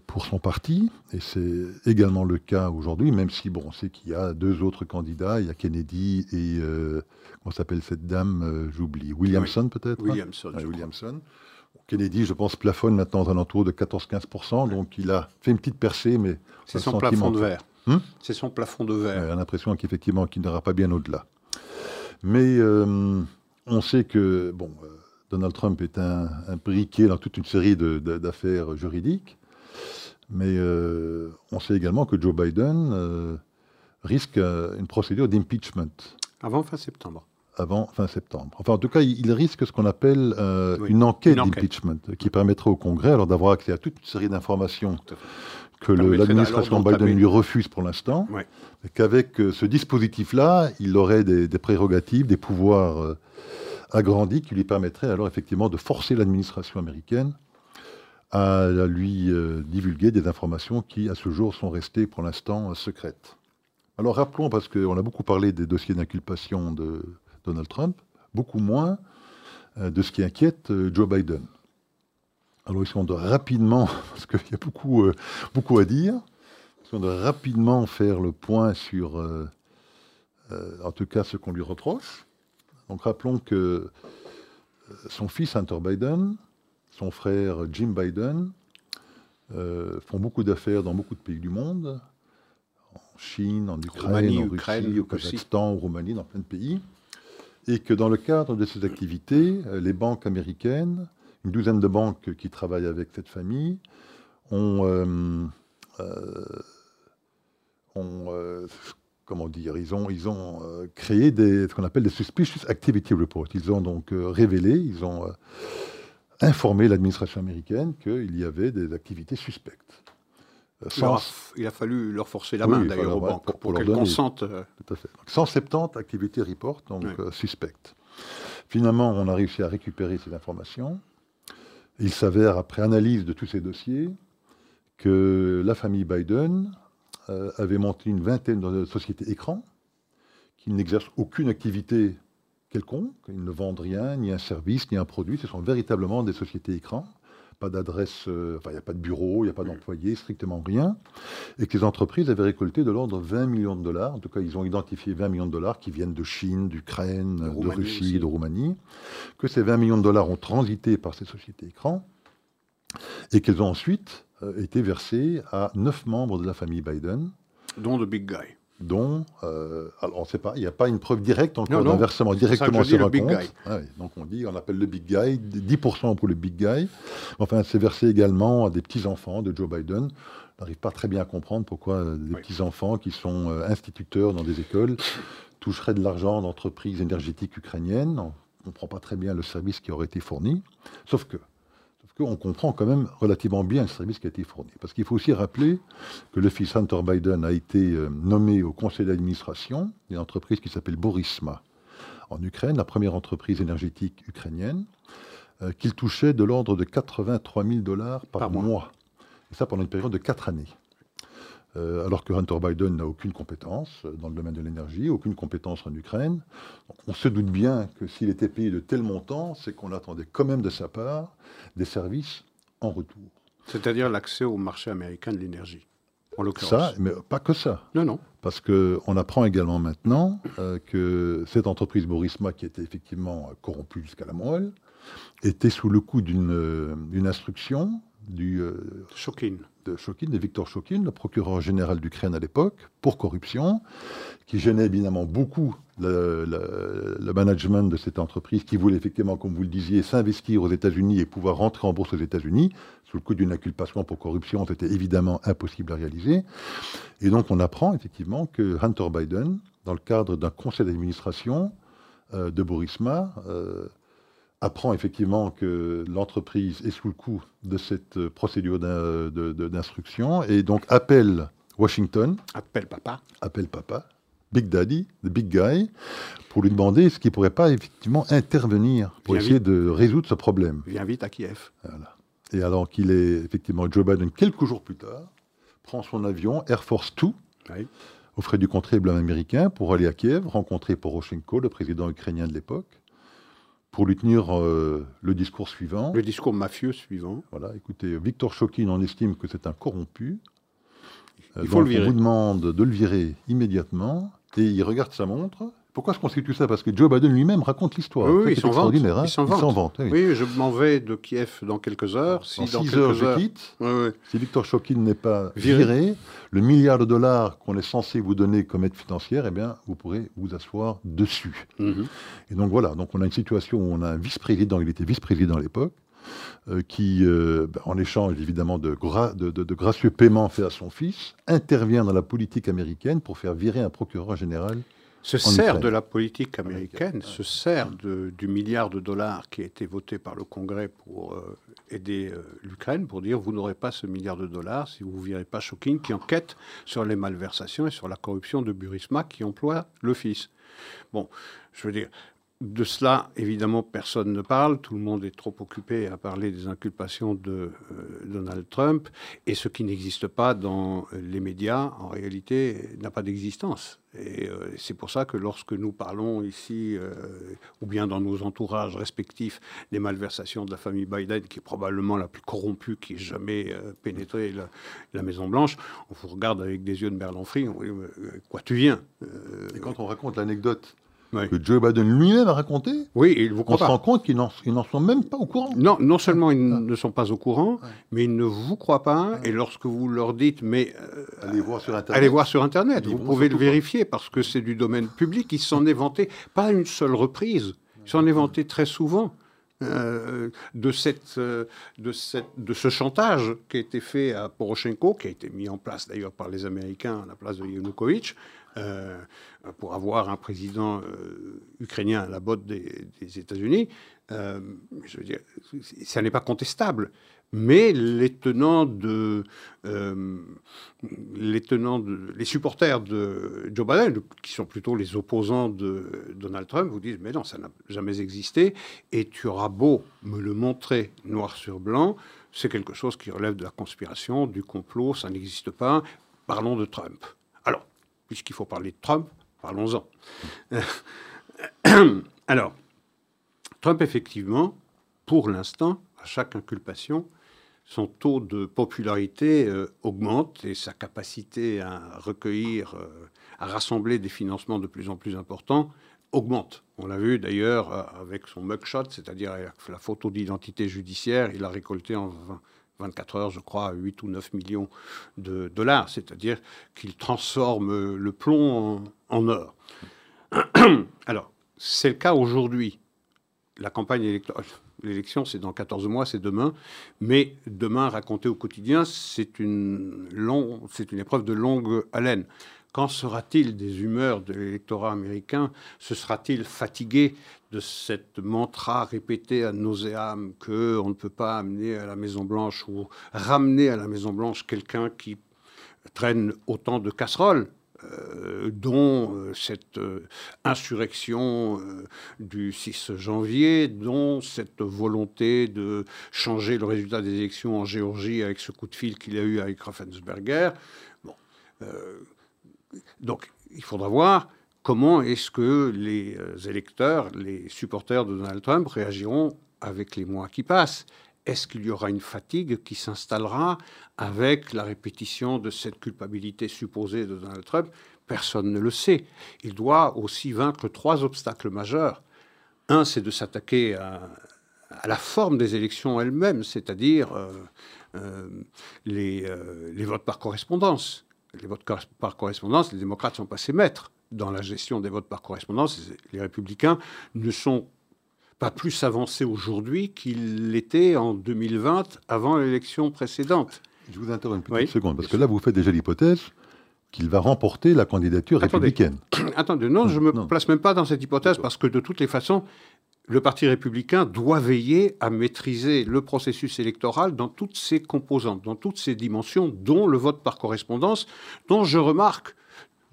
pour son parti, et c'est également le cas aujourd'hui, même si bon, on sait qu'il y a deux autres candidats, il y a Kennedy et euh, comment s'appelle cette dame, euh, j'oublie, Williamson peut-être hein? Williamson. Williamson. Kennedy, je pense, plafonne maintenant aux alentours de 14-15%, donc il a fait une petite percée, mais c'est son plafond de verre. Hmm c'est son plafond de verre. On a l'impression qu'effectivement, qu'il n'ira pas bien au-delà. Mais on sait que bon. Donald Trump est imbriqué dans toute une série d'affaires juridiques. Mais euh, on sait également que Joe Biden euh, risque euh, une procédure d'impeachment. Avant fin septembre. Avant fin septembre. Enfin, en tout cas, il risque ce qu'on appelle une enquête d'impeachment qui permettrait au Congrès alors d'avoir accès à toute une série d'informations que l'administration Biden lui refuse pour l'instant. Qu'avec ce dispositif-là, il aurait des, des, prérogatives, des pouvoirs agrandis qui lui permettraient alors effectivement de forcer l'administration américaine à lui euh, divulguer des informations qui, à ce jour, sont restées pour l'instant euh, secrètes. Alors rappelons, parce qu'on a beaucoup parlé des dossiers d'inculpation de Donald Trump, beaucoup moins euh, de ce qui inquiète Joe Biden. Alors ici, on doit rapidement, parce qu'il y a beaucoup, beaucoup à dire, on doit rapidement faire le point sur, en tout cas, ce qu'on lui reproche. Donc rappelons que son fils Hunter Biden son frère Jim Biden euh, font beaucoup d'affaires dans beaucoup de pays du monde. en Chine, en Ukraine, en Russie, au Kazakhstan, en Roumanie, dans plein de pays. Et que dans le cadre de ces activités, les banques américaines, une douzaine de banques qui travaillent avec cette famille, ont, ont comment dire, ils ont, ils ont euh, créé des, ce qu'on appelle des Suspicious Activity Reports. Ils ont donc euh, révélé, ils ont euh, informé l'administration américaine qu'il y avait des activités suspectes. il, a, fallu leur forcer la main d'ailleurs aux banques pour, pour, qu'elles consentent. Tout à fait. 170 activités reports, donc suspectes. Finalement, on a réussi à récupérer ces informations. Il s'avère, après analyse de tous ces dossiers, que la famille Biden euh, avait monté une vingtaine de sociétés écrans qui n'exercent aucune activité quelconque. Ils ne vendent rien, ni un service, ni un produit. Ce sont véritablement des sociétés écrans. Pas d'adresse, euh, enfin, il n'y a pas de bureau, il n'y a pas d'employés, strictement rien. Et que les entreprises avaient récolté de l'ordre de 20 millions de dollars. En tout cas, ils ont identifié 20 millions de dollars qui viennent de Chine, d'Ukraine, de, Russie, de Roumanie. Que ces 20 millions de dollars ont transité par ces sociétés écrans. Et qu'elles ont ensuite euh, été versé à neuf membres de la famille Biden. Dont le Big Guy. Dont, euh, alors on ne sait pas, il n'y a pas une preuve directe encore d'un versement directement sur un compte. Ah donc on dit, on appelle le Big Guy, 10% pour le Big Guy. Enfin, c'est versé également à des petits-enfants de Joe Biden. On n'arrive pas très bien à comprendre pourquoi euh, des petits-enfants qui sont instituteurs dans des écoles toucheraient de l'argent d'entreprises énergétiques ukrainiennes. On ne comprend pas très bien le service qui aurait été fourni. Sauf que qu'on comprend quand même relativement bien le service qui a été fourni. Parce qu'il faut aussi rappeler que le fils Hunter Biden a été euh, nommé au conseil d'administration d'une entreprise qui s'appelle Borisma en Ukraine, la première entreprise énergétique ukrainienne, euh, qu'il touchait de l'ordre de 83 000 dollars par, mois. Et ça pendant une période de 4 années. Euh, alors que Hunter Biden n'a aucune compétence euh, dans le domaine de l'énergie, aucune compétence en Ukraine. on se doute bien que s'il était payé de tel montant, c'est qu'on attendait quand même de sa part des services en retour. C'est-à-dire l'accès au marché américain de l'énergie, en l'occurrence. Ça, mais pas que ça. Non, non. Parce qu'on apprend également maintenant euh, que cette entreprise Borisma, qui était effectivement corrompue jusqu'à la moelle, était sous le coup d'une instruction du, euh, de Shokin, de Victor Shokin, le procureur général d'Ukraine à l'époque, pour corruption, qui gênait évidemment beaucoup le, management de cette entreprise, qui voulait effectivement, comme vous le disiez, s'investir aux États-Unis et pouvoir rentrer en bourse aux États-Unis. Sous le coup d'une inculpation pour corruption, c'était évidemment impossible à réaliser. Et donc on apprend effectivement que Hunter Biden, dans le cadre d'un conseil d'administration euh, de Borisma, euh, apprend effectivement que l'entreprise est sous le coup de cette procédure d'instruction et donc appelle Washington. Appelle papa. Appelle papa. Big Daddy, the big guy, pour lui demander ce qu'il ne pourrait pas effectivement intervenir pour essayer de résoudre ce problème. Viens vite à Kiev. Et alors qu'il est effectivement Joe Biden, quelques jours plus tard, prend son avion Air Force 2 au frais du contribuable américain pour aller à Kiev, rencontrer Poroshenko, le président ukrainien de l'époque, pour lui tenir euh, le discours suivant. Le discours mafieux suivant. Voilà, écoutez, Victor Chokin en estime que c'est un corrompu. Il faut le virer. On vous demande de le virer immédiatement et il regarde sa montre pourquoi je constitue ça? Parce que Joe Biden lui-même raconte l'histoire. Oui, oui il s'en vante. Hein. il s'en vante. Oui. je m'en vais de Kiev dans quelques heures. Si dans, six heures, je quitte. Si Victor Shokin n'est pas viré. le milliard de dollars qu'on est censé vous donner comme aide financière, eh bien, vous pourrez vous asseoir dessus. Mhm. Et donc voilà, donc on a une situation où on a un vice-président, il était vice-président à l'époque, euh, qui, euh, ben, en échange évidemment de, de, de, gracieux paiements faits à son fils, intervient dans la politique américaine pour faire virer un procureur général se sert de la politique américaine, se sert du milliard de dollars qui a été voté par le Congrès pour euh, aider euh, l'Ukraine, pour dire vous n'aurez pas ce milliard de dollars si vous ne virez pas Shocking, qui enquête sur les malversations et sur la corruption de Burisma qui emploie le fils. Bon, je veux dire, de cela, évidemment, personne ne parle. Tout le monde est trop occupé à parler des inculpations de euh, Donald Trump. Et ce qui n'existe pas dans les médias, en réalité, n'a pas d'existence. Et euh, c'est pour ça que lorsque nous parlons ici, euh, ou bien dans nos entourages respectifs, des malversations de la famille Biden, qui est probablement la plus corrompue qui ait jamais pénétré la, Maison-Blanche, on vous regarde avec des yeux de merlan on dit, quoi tu viens Et quand on raconte l'anecdote que Joe Biden lui-même a raconté. Oui, il vous On se rend compte qu'ils n'en sont même pas au courant. Non, non seulement ils ah. ne sont pas au courant, mais ils ne vous croient pas. Et lorsque vous leur dites, mais euh, allez voir sur Internet, allez voir sur Internet, vous pouvez le vérifier parce que c'est du domaine public. Ils s'en est vanté pas une seule reprise. Ils s'en est vanté très souvent. Euh, de, cette, euh, de, cette, de ce chantage qui a été fait à Poroshenko, qui a été mis en place d'ailleurs par les Américains à la place de Yanukovych, euh, pour avoir un président ukrainien à la botte des, États-Unis. dire, ça n'est pas contestable. Mais les tenants de, euh, les tenants de, les supporters de Joe Biden, qui sont plutôt les opposants de Donald Trump, vous disent mais non, ça n'a jamais existé. Et tu auras beau me le montrer noir sur blanc, c'est quelque chose qui relève de la conspiration, du complot, ça n'existe pas. Parlons de Trump. Alors, puisqu'il faut parler de Trump, parlons-en. Alors, Trump, effectivement, pour l'instant, à chaque inculpation, son taux de popularité euh, augmente et sa capacité à recueillir, euh, à rassembler des financements de plus en plus importants augmente. On l'a vu d'ailleurs euh, avec son mugshot, c'est-à-dire la photo d'identité judiciaire, il a récolté en 24 heures, je crois, 8 ou 9 millions de dollars, c'est-à-dire qu'il transforme le plomb en or. Alors, c'est le cas aujourd'hui. La campagne électorale, L'élection, c'est dans 14 mois, c'est demain. Mais demain, raconter au quotidien, c'est une, c'est une épreuve de longue haleine. Quand sera-t-il des humeurs de l'électorat américain? Se sera-t-il fatigué de cette mantra répétée à nauséam qu'on ne peut pas amener à la Maison-Blanche ou ramener à la Maison-Blanche quelqu'un qui traîne autant de casseroles euh, dont euh, cette euh, insurrection du 6 janvier, dont cette volonté de changer le résultat des élections en Géorgie avec ce coup de fil qu'il a eu avec Raffensberger. Bon, donc, il faudra voir comment est-ce que les électeurs, les supporters de Donald Trump réagiront avec les mois qui passent? Est-ce qu'il y aura une fatigue qui s'installera avec la répétition de cette culpabilité supposée de Donald Trump? Personne ne le sait. Il doit aussi vaincre trois obstacles majeurs. Un, c'est de s'attaquer à, la forme des élections elles-mêmes, c'est-à-dire euh, euh, les, euh, les, votes par correspondance. Les votes par correspondance, les démocrates sont passés maîtres dans la gestion des votes par correspondance. Les républicains ne sont pas plus avancé aujourd'hui qu'il l'était en 2020 avant l'élection précédente. Je vous interromps une petite seconde, parce que là, vous faites déjà l'hypothèse qu'il va remporter la candidature républicaine. Attendez, non, je ne me place même pas dans cette hypothèse, parce que de toutes les façons, le Parti républicain doit veiller à maîtriser le processus électoral dans toutes ses composantes, dans toutes ses dimensions, dont le vote par correspondance, dont je remarque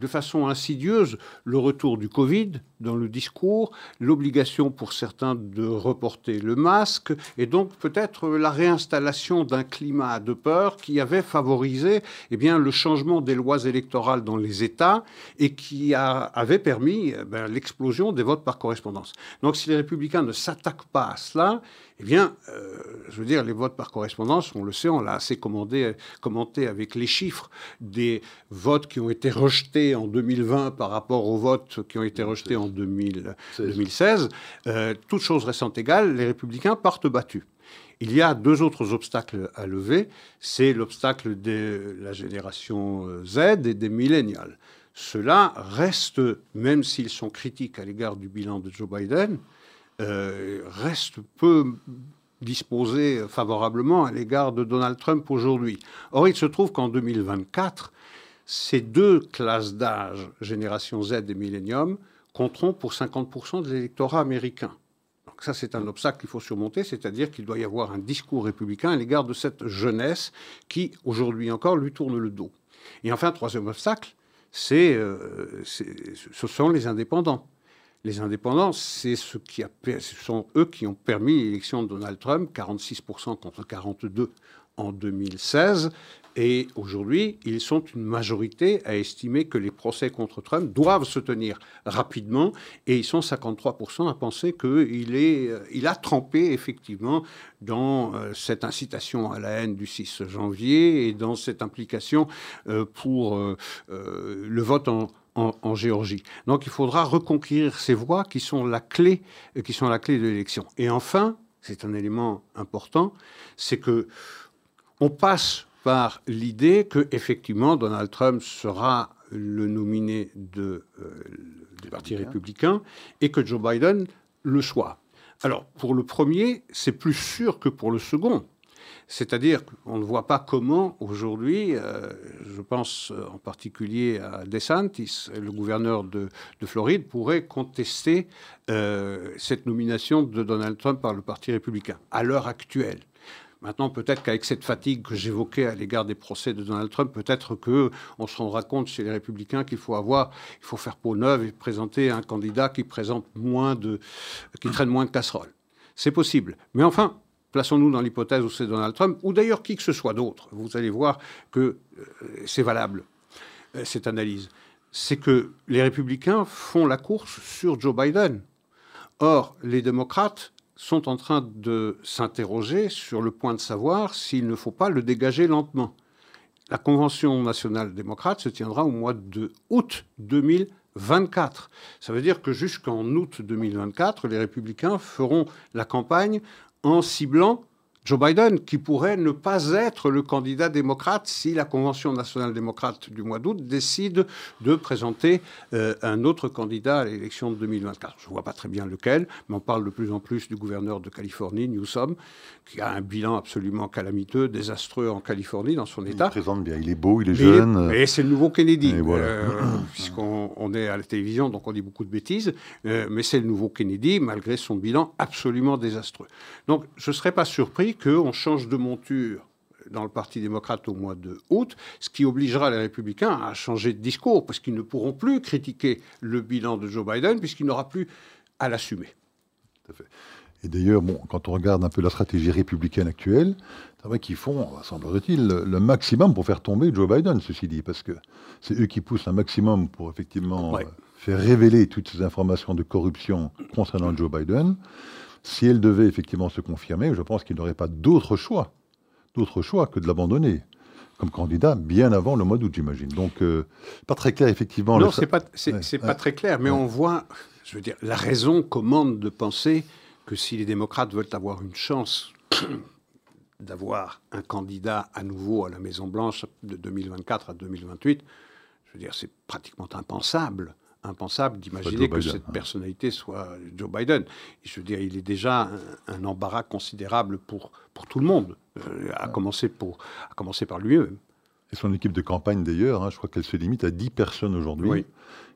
de façon insidieuse le retour du Covid dans le discours, l'obligation pour certains de reporter le masque, et donc peut-être la réinstallation d'un climat de peur qui avait favorisé eh bien, le changement des lois électorales dans les États et qui avait permis eh l'explosion des votes par correspondance. Donc si les républicains ne s'attaquent pas à cela, eh bien, euh, je veux dire, les votes par correspondance, on le sait, on l'a assez commenté avec les chiffres des votes qui ont été rejetés en 2020 par rapport aux votes qui ont été rejetés en 2016. Euh, toutes choses restant égales, les républicains partent battus. Il y a deux autres obstacles à lever. C'est l'obstacle de la génération euh, Z et des millénials. Ceux-là restent, même s'ils sont critiques à l'égard du bilan de Joe Biden, euh, reste peu disposé favorablement à l'égard de Donald Trump aujourd'hui. Or, il se trouve qu'en 2024, ces deux classes d'âge, génération Z et Millennium, compteront pour 50% de l'électorat américain. Donc ça, c'est un obstacle qu'il faut surmonter, c'est-à-dire qu'il doit y avoir un discours républicain à l'égard de cette jeunesse qui, aujourd'hui encore, lui tourne le dos. Et enfin, troisième obstacle, c'est, euh, ce sont les indépendants les indépendants, c'est ce, qui ce sont eux qui ont permis l'élection de Donald Trump, 46% contre 42% en 2016. Et aujourd'hui, ils sont une majorité à estimer que les procès contre Trump doivent se tenir rapidement. Et ils sont 53% à penser qu'il euh, il a trempé effectivement dans euh, cette incitation à la haine du 6 janvier et dans cette implication euh, pour le vote en en, Géorgie. Donc il faudra reconquérir ces voix qui sont la clé, qui sont la clé de l'élection. Et enfin, c'est un élément important, c'est que on passe par l'idée que effectivement Donald Trump sera le nominé de, euh, du Parti républicain et que Joe Biden le soit. Alors, pour le premier, c'est plus sûr que pour le second. C'est-à-dire qu'on ne voit pas comment aujourd'hui, euh, je pense en particulier à DeSantis, le gouverneur de, Floride, pourrait contester euh, cette nomination de Donald Trump par le Parti républicain à l'heure actuelle. Maintenant, peut-être qu'avec cette fatigue que j'évoquais à l'égard des procès de Donald Trump, peut-être que on se rendra compte chez les républicains qu'il faut avoir, il faut faire peau neuve et présenter un candidat qui qui traîne moins de casseroles. C'est possible. Mais enfin, plaçons-nous dans l'hypothèse où c'est Donald Trump, ou d'ailleurs qui que ce soit d'autre. Vous allez voir que euh, c'est valable, euh, cette analyse. C'est que les républicains font la course sur Joe Biden. Or, les démocrates sont en train de s'interroger sur le point de savoir s'il ne faut pas le dégager lentement. La Convention nationale démocrate se tiendra au mois de août 2024. Ça veut dire que jusqu'en août 2024, les républicains feront la campagne en ciblant Joe Biden, qui pourrait ne pas être le candidat démocrate si la Convention nationale démocrate du mois d'août décide de présenter euh, un autre candidat à l'élection de 2024. Je ne vois pas très bien lequel, mais on parle de plus en plus du gouverneur de Californie, Newsom, qui a un bilan absolument calamiteux, désastreux en Californie, dans son État. Il présente bien, il est beau, il est jeune. Et c'est le nouveau Kennedy, euh, puisqu'on est à la télévision, donc on dit beaucoup de bêtises, euh, mais c'est le nouveau Kennedy, malgré son bilan absolument désastreux. Donc je ne serais pas surpris qu'on change de monture dans le Parti démocrate au mois de août, ce qui obligera les républicains à changer de discours, parce qu'ils ne pourront plus critiquer le bilan de Joe Biden, puisqu'il n'aura plus à l'assumer. Et d'ailleurs, bon, quand on regarde un peu la stratégie républicaine actuelle, c'est vrai qu'ils font, semblerait-il, le, maximum pour faire tomber Joe Biden, ceci dit, parce que c'est eux qui poussent un maximum pour effectivement euh, faire révéler toutes ces informations de corruption concernant Joe Biden. Si elle devait effectivement se confirmer, je pense qu'il n'aurait pas d'autre choix, d'autre choix que de l'abandonner comme candidat bien avant le mois d'août, j'imagine. Donc, euh, pas très clair, effectivement. Non, c'est pas, c'est, pas très clair, mais on voit, je veux dire, la raison commande de penser que si les démocrates veulent avoir une chance d'avoir un candidat à nouveau à la Maison-Blanche de 2024 à 2028, je veux dire, c'est pratiquement impensable impensable d'imaginer que cette hein. personnalité soit Joe Biden. je veux dire, il est déjà un, embarras considérable pour, pour tout le monde, euh, à, commencer pour, à commencer par lui-même. Et son équipe de campagne, d'ailleurs, hein, je crois qu'elle se limite à 10 personnes aujourd'hui.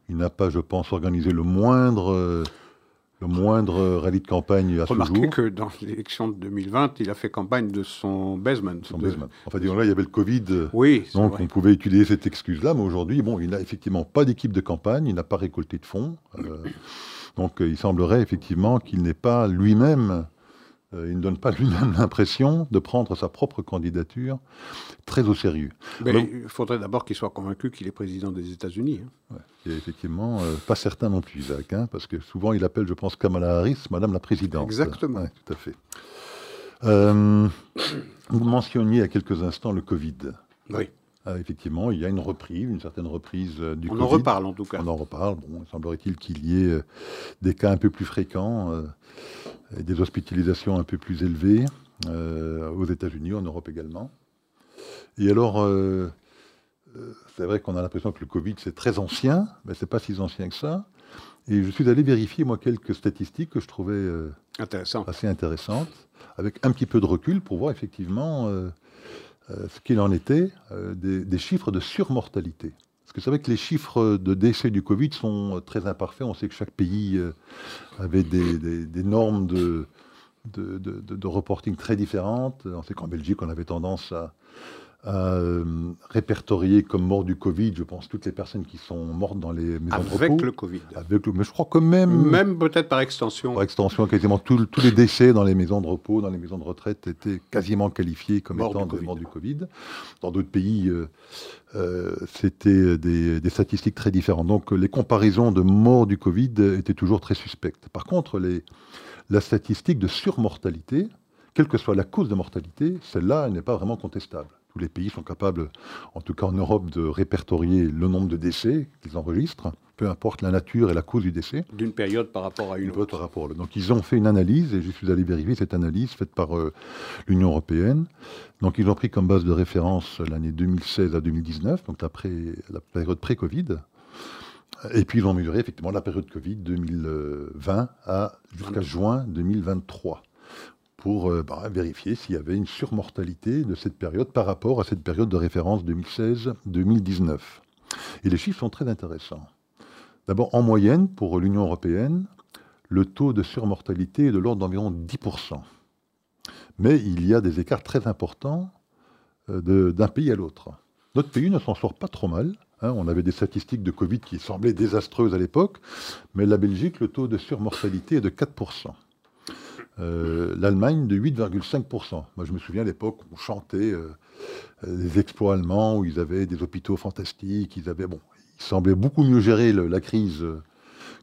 Il n'a pas, je pense, organisé le moindre... Euh, le moindre rallye de campagne à Remarquez ce jour. que dans l'élection de 2020, il a fait campagne de son basement. Son basement. Enfin, disons là, il y avait le Covid. Oui, donc on pouvait utiliser cette excuse-là, mais aujourd'hui, bon, il n'a effectivement pas d'équipe de campagne, il n'a pas récolté de fonds. Euh, donc il semblerait effectivement qu'il n'est pas lui-même euh, il ne donne pas lui-même l'impression de prendre sa propre candidature très au sérieux. Mais il faudrait d'abord qu'il soit convaincu qu'il est président des États-Unis. Hein. Et effectivement, euh, pas certain non plus, Isaac, hein, parce que souvent il appelle, je pense, Kamala Harris, Madame la Présidente. Exactement. tout à fait. Euh, vous mentionniez à quelques instants le Covid. Oui. Ah, effectivement, il y a une reprise, une certaine reprise du Covid. On en reparle en tout cas. On en reparle. Bon, semblerait-il qu'il y ait des cas un peu plus fréquents des hospitalisations un peu plus élevées euh, aux États-Unis, en Europe également. Et alors, euh, euh, c'est vrai qu'on a l'impression que le Covid, c'est très ancien, mais ce n'est pas si ancien que ça. Et je suis allé vérifier, moi, quelques statistiques que je trouvais assez intéressantes, avec un petit peu de recul pour voir effectivement ce qu'il en était des, chiffres de surmortalité. Que c'est vrai que les chiffres de décès du Covid sont très imparfaits. On sait que chaque pays euh, avait des, normes de, reporting très différentes. On sait qu'en Belgique, on avait tendance à euh, répertorier comme mort du Covid, je pense, toutes les personnes qui sont mortes dans les maisons de repos. Avec le Covid. Avec le, mais je crois que même... Même peut-être par extension. Par extension, quasiment tous les décès dans les maisons de repos, dans les maisons de retraite étaient quasiment qualifiés comme étant des morts du Covid. Dans d'autres pays, euh, euh, c'était des, des, statistiques très différentes. Donc les comparaisons de morts du Covid étaient toujours très suspectes. Par contre, les, la statistique de surmortalité, quelle que soit la cause de mortalité, celle-là, n'est pas vraiment contestable Tous les pays sont capables, en tout cas en Europe, de répertorier le nombre de décès qu'ils enregistrent, peu importe la nature et la cause du décès. D'une période par rapport à une, autre. Par rapport Donc ils ont fait une analyse, et je suis allé vérifier cette analyse faite par euh, l'Union européenne. Donc ils ont pris comme base de référence l'année 2016 à 2019, donc après la période pré-Covid. Et puis ils ont mesuré effectivement la période Covid 2020 à jusqu'à juin 2023 pour euh, bah, vérifier s'il y avait une surmortalité de cette période par rapport à cette période de référence 2016-2019. Et les chiffres sont très intéressants. D'abord, en moyenne, pour l'Union européenne, le taux de surmortalité est de l'ordre d'environ 10%. Mais il y a des écarts très importants euh, d'un pays à l'autre. Notre pays ne s'en sort pas trop mal. Hein. on avait des statistiques de Covid qui semblaient désastreuses à l'époque, mais la Belgique, le taux de surmortalité est de 4%. Euh, L'Allemagne de 8,5%. Moi, je me souviens à l'époque, on chantait euh, les exploits allemands où ils avaient des hôpitaux fantastiques. Ils avaient, bon, ils semblaient beaucoup mieux gérer la crise euh,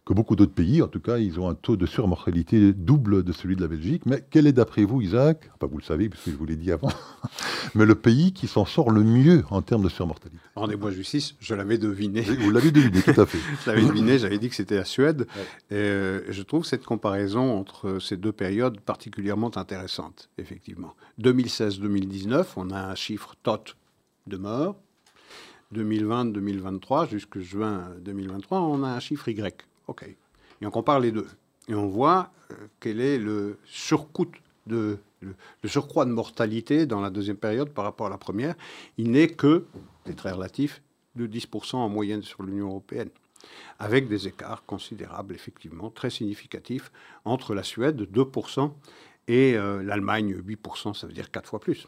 que beaucoup d'autres pays. En tout cas, ils ont un taux de surmortalité double de celui de la Belgique. Mais quel est, d'après vous, Isaac, enfin, vous le savez, puisque je vous l'ai dit avant, mais le pays qui s'en sort le mieux en termes de surmortalité? Rendez-moi justice, je l'avais deviné. Vous l'avez deviné, tout à fait. je l'avais deviné, j'avais dit que c'était la Suède. Et euh, je trouve cette comparaison entre ces deux périodes particulièrement intéressante, effectivement. 2016-2019, on a un chiffre tot de morts. 2020-2023, jusque juin 2023, on a un chiffre Y. OK. Et on compare les deux. Et on voit euh, quel est le surcoût de le, surcroît de mortalité dans la deuxième période par rapport à la première. Il n'est que, c'est très relatif, de 10% en moyenne sur l'Union européenne, avec des écarts considérables, effectivement, très significatifs, entre la Suède, 2%, et euh, l'Allemagne, 8%, ça veut dire 4 fois plus.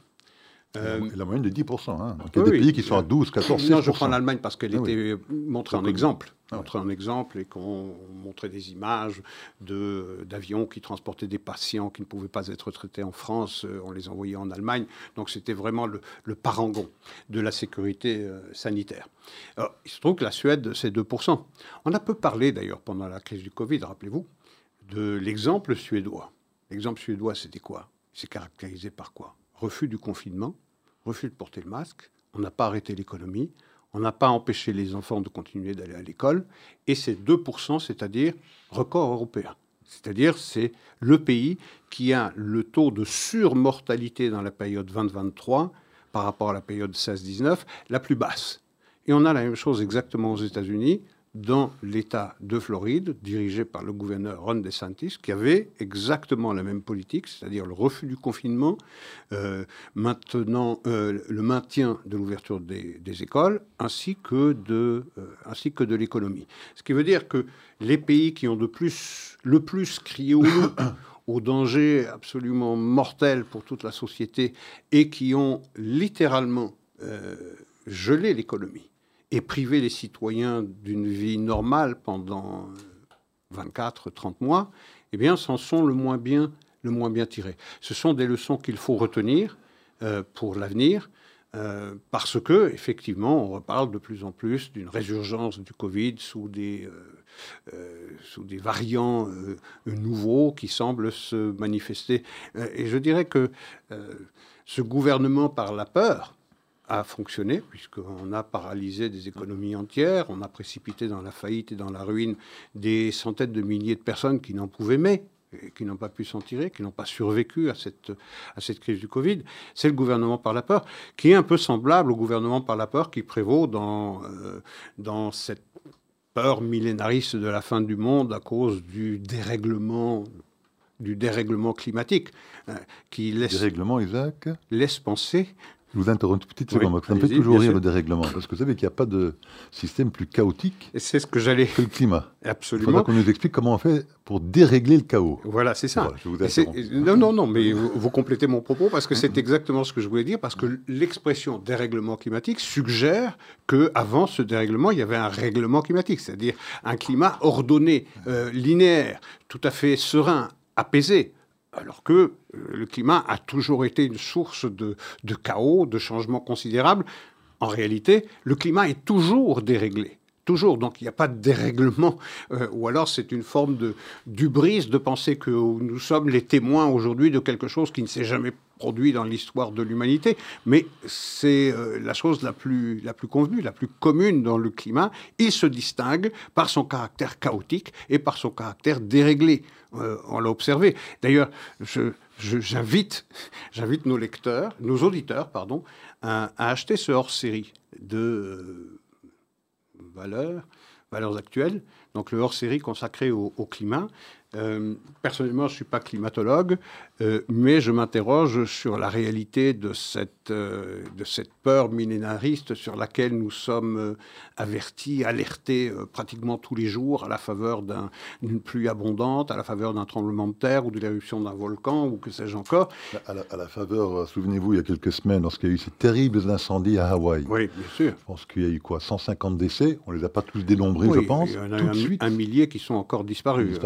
Euh, la moyenne de 10%. Hein. il y a des pays qui sont à 12, 14, 16%. Non, je prends l'Allemagne parce qu'elle ah était montrée en exemple. Ah montrée en exemple et qu'on montrait des images d'avions qui transportaient des patients qui ne pouvaient pas être traités en France. Euh, on les envoyait en Allemagne. Donc c'était vraiment le, parangon de la sécurité euh, sanitaire. il se trouve que la Suède, c'est 2%. On a peu parlé d'ailleurs pendant la crise du Covid, rappelez-vous, de l'exemple suédois. L'exemple suédois, c'était quoi? C'est caractérisé par quoi? Refus du confinement, refus de porter le masque, on n'a pas arrêté l'économie, on n'a pas empêché les enfants de continuer d'aller à l'école, et c'est 2%, c'est-à-dire record européen. C'est-à-dire c'est le pays qui a le taux de surmortalité dans la période 2023 par rapport à la période 16-19 la plus basse. Et on a la même chose exactement aux États-Unis dans l'État de Floride, dirigé par le gouverneur Ron DeSantis, qui avait exactement la même politique, c'est-à-dire le refus du confinement, euh, maintenant euh, le maintien de l'ouverture des, écoles, ainsi que de, euh, ainsi que de l'économie. Ce qui veut dire que les pays qui ont de plus, le plus crié au danger absolument mortel pour toute la société et qui ont littéralement gelé l'économie, et priver les citoyens d'une vie normale pendant 24, 30 mois, eh bien, s'en sont le moins bien, le moins bien tirés. Ce sont des leçons qu'il faut retenir euh, pour l'avenir. Euh, parce que, effectivement, on reparle de plus en plus d'une résurgence du Covid sous des, euh, sous des variants nouveaux qui semblent se manifester. et je dirais que ce gouvernement, par la peur, a fonctionné, puisqu'on a paralysé des économies entières, on a précipité dans la faillite et dans la ruine des centaines de milliers de personnes qui n'en pouvaient mais qui n'ont pas pu s'en tirer, qui n'ont pas survécu à cette, à cette crise du Covid, c'est le gouvernement par la peur, qui est un peu semblable au gouvernement par la peur qui prévaut dans, euh, dans cette peur millénariste de la fin du monde à cause du dérèglement du dérèglement climatique, euh, qui laisse, dérèglement, Isaac? laisse penser je vous interromps une petite seconde. ça me fait toujours rire le dérèglement. Parce que vous savez qu'il n'y a pas de système plus chaotique c'est ce que, j'allais... que le climat. Absolument. Il faudra qu'on nous explique comment on fait pour dérégler le chaos. Voilà, c'est ça. je vous non, non, non, mais vous, complétez mon propos parce que c'est exactement ce que je voulais dire. Parce que l'expression dérèglement climatique suggère qu'avant ce dérèglement, il y avait un règlement climatique, c'est-à-dire un climat ordonné, euh, linéaire, tout à fait serein, apaisé alors que euh, le climat a toujours été une source de, chaos, de changements considérables. En réalité, le climat est toujours déréglé, Toujours, donc il n'y a pas de dérèglement, euh, ou alors c'est une forme de d'ubris de penser que nous sommes les témoins aujourd'hui de quelque chose qui ne s'est jamais produit dans l'histoire de l'humanité, mais c'est euh, la chose la plus, la plus convenue, la plus commune dans le climat. Il se distingue par son caractère chaotique et par son caractère déréglé. Euh, on l'a observé. D'ailleurs, j'invite, j'invite nos lecteurs, nos auditeurs, pardon, à, acheter ce hors-série de valeurs, valeurs actuelles, donc le hors-série consacré au, climat. Euh, personnellement, je ne suis pas climatologue, euh, mais je m'interroge sur la réalité de cette, euh, de cette peur millénariste sur laquelle nous sommes avertis, alertés pratiquement tous les jours à la faveur d'une pluie abondante, à la faveur d'un tremblement de terre ou de l'éruption d'un volcan ou que sais-je encore. À la, faveur, souvenez-vous, il y a quelques semaines, lorsqu'il y a eu ces terribles incendies à Hawaï. Oui, bien sûr. Je pense qu'il y a eu quoi 150 décès On ne les a pas tous dénombrés, je pense. Il y en a un, millier qui sont encore disparus.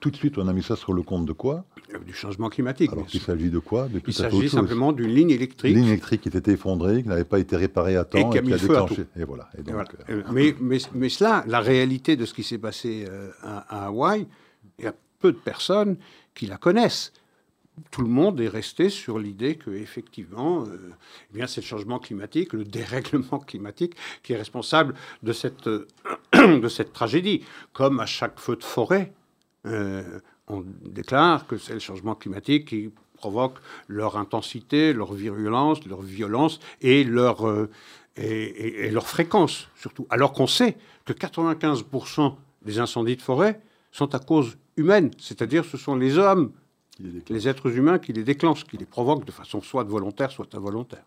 Tout de suite, on a mis ça sur le compte de quoi? Du changement climatique. Alors il s'agit de quoi Il s'agit simplement d'une ligne électrique. Une ligne électrique qui était effondrée, qui n'avait pas été réparée à temps et qui a, déclenché. Et voilà. Euh, mais, mais, mais, cela, la réalité de ce qui s'est passé euh, à, Hawaï, il y a peu de personnes qui la connaissent tout le monde est resté sur l'idée que effectivement, euh, eh bien, c'est le changement climatique, le dérèglement climatique qui est responsable de cette, de cette tragédie. Comme à chaque feu de forêt, on déclare que c'est le changement climatique qui provoque leur intensité, leur virulence, leur violence et leur, euh, et, leur fréquence, surtout. Alors qu'on sait que 95% des incendies de forêt sont à cause humaine, c'est-à-dire ce sont les hommes, les êtres humains qui les déclenchent, qui les provoquent de façon soit volontaire, soit involontaire.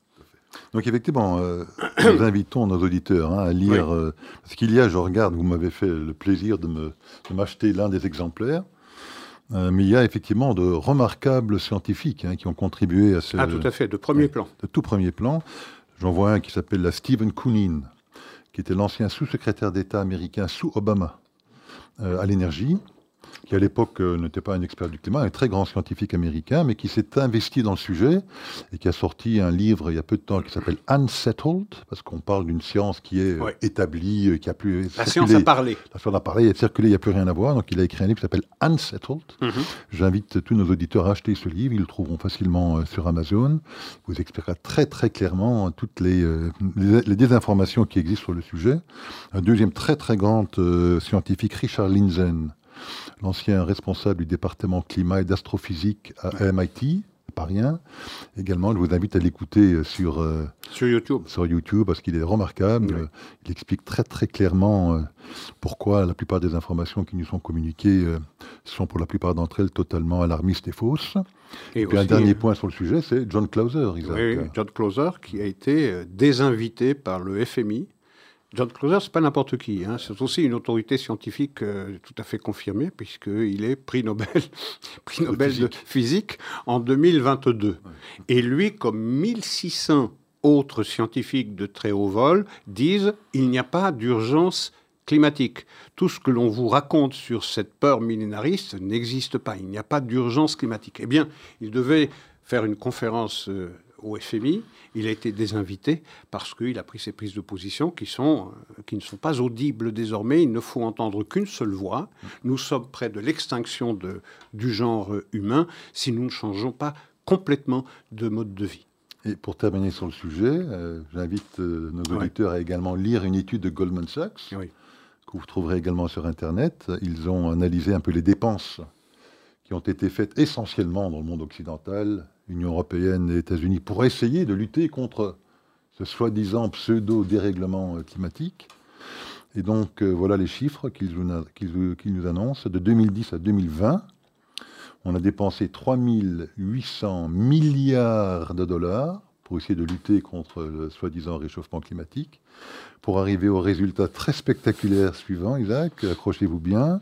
Donc effectivement, euh, nous invitons nos auditeurs hein, à lire, euh, parce qu'il y a, je regarde, vous m'avez fait le plaisir de m'acheter l'un des exemplaires. Euh, mais il y a effectivement de remarquables scientifiques hein, qui ont contribué à ce. Ah, tout à fait, de premier plan. De tout premier plan. J'en vois un qui s'appelle la Stephen Koonin, qui était l'ancien sous-secrétaire d'État américain sous Obama euh, à l'énergie qui à l'époque euh, n'était pas un expert du climat, un très grand scientifique américain, mais qui s'est investi dans le sujet et qui a sorti un livre il y a peu de temps qui s'appelle Unsettled, parce qu'on parle d'une science qui est euh, établie, euh, qui a plus... La science a parlé. La science a parlé, a circulé, il n'y a plus rien à voir. Donc il a écrit un livre qui s'appelle Unsettled. Mhm. J'invite tous nos auditeurs à acheter ce livre, ils le trouveront facilement sur Amazon. Il vous expliquera très très clairement toutes les, les, désinformations qui existent sur le sujet. Un deuxième très très grand scientifique, Richard Lindzen, l'ancien responsable du département climat et d'astrophysique à MIT, pas rien. Également, je vous invite à l'écouter sur, euh, sur YouTube. Sur YouTube, parce qu'il est remarquable. Il explique très très clairement euh, pourquoi la plupart des informations qui nous sont communiquées euh, sont pour la plupart d'entre elles totalement alarmistes et fausses. Et, puis un dernier point sur le sujet, c'est John Clauser, Oui, John Clauser, qui a été désinvité par le FMI John Clauser, c'est pas n'importe qui. Hein. C'est aussi une autorité scientifique euh, tout à fait confirmée, puisqu'il est prix Nobel, prix Nobel de physique en 2022. Et lui, comme 1600 autres scientifiques de très haut vol, disent il n'y a pas d'urgence climatique. Tout ce que l'on vous raconte sur cette peur millénariste n'existe pas. Il n'y a pas d'urgence climatique. Eh bien, il devait faire une conférence euh, au FMI. Il a été désinvité parce qu'il a pris ses prises de position qui, sont, euh, qui ne sont pas audibles désormais. Il ne faut entendre qu'une seule voix. Nous sommes près de l'extinction de, du genre humain si nous ne changeons pas complètement de mode de vie. Et pour terminer sur le sujet, euh, j'invite euh, nos auditeurs à également lire une étude de Goldman Sachs, que vous trouverez également sur Internet. Ils ont analysé un peu les dépenses qui ont été faites essentiellement dans le monde occidental, Union européenne et États-Unis, pour essayer de lutter contre ce soi-disant pseudo-dérèglement euh, climatique. Et donc, euh, voilà les chiffres qu'ils nous annoncent. De 2010 à 2020, on a dépensé 3800 milliards de dollars pour essayer de lutter contre le soi-disant réchauffement climatique, pour arriver au résultat très spectaculaire suivant, Isaac, accrochez-vous bien.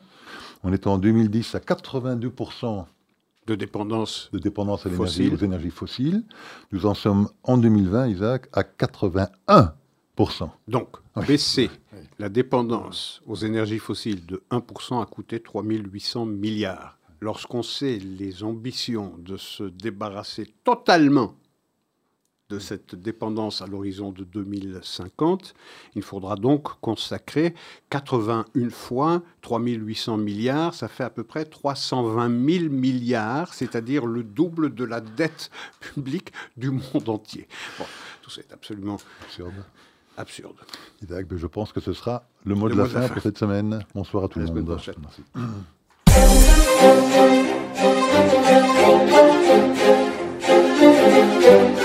On est en 2010 à 82% de dépendance, de dépendance à l'énergie, aux énergies fossiles. Nous en sommes en 2020, Isaac, à 81%. Donc, baisser la dépendance aux énergies fossiles de 1% a coûté 3800 milliards. Lorsqu'on sait les ambitions de se débarrasser totalement de cette dépendance à l'horizon de 2050, il faudra donc consacrer 81 fois 3800 milliards, ça fait à peu près 320 000 milliards, c'est-à-dire le double de la dette publique du monde entier. Bon, tout ça est absolument absurde. absurde. Je pense que ce sera le mot, de, la fin pour cette semaine. Bonsoir à tout le monde. Merci.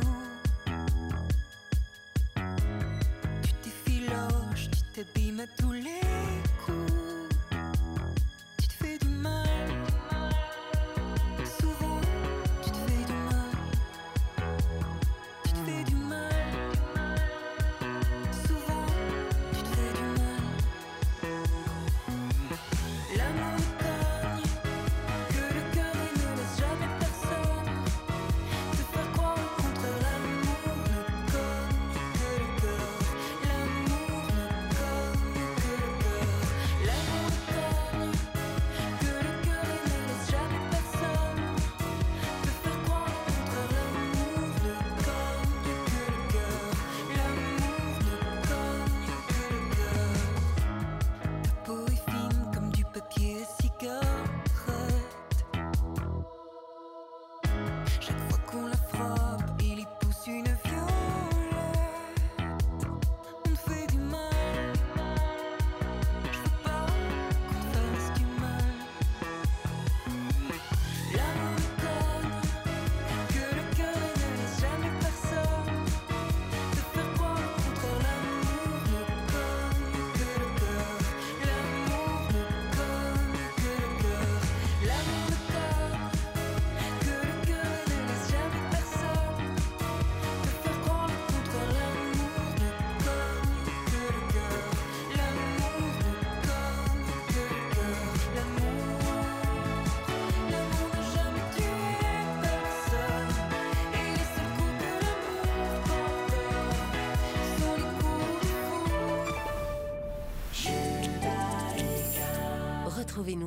කදීම තුළේ කූ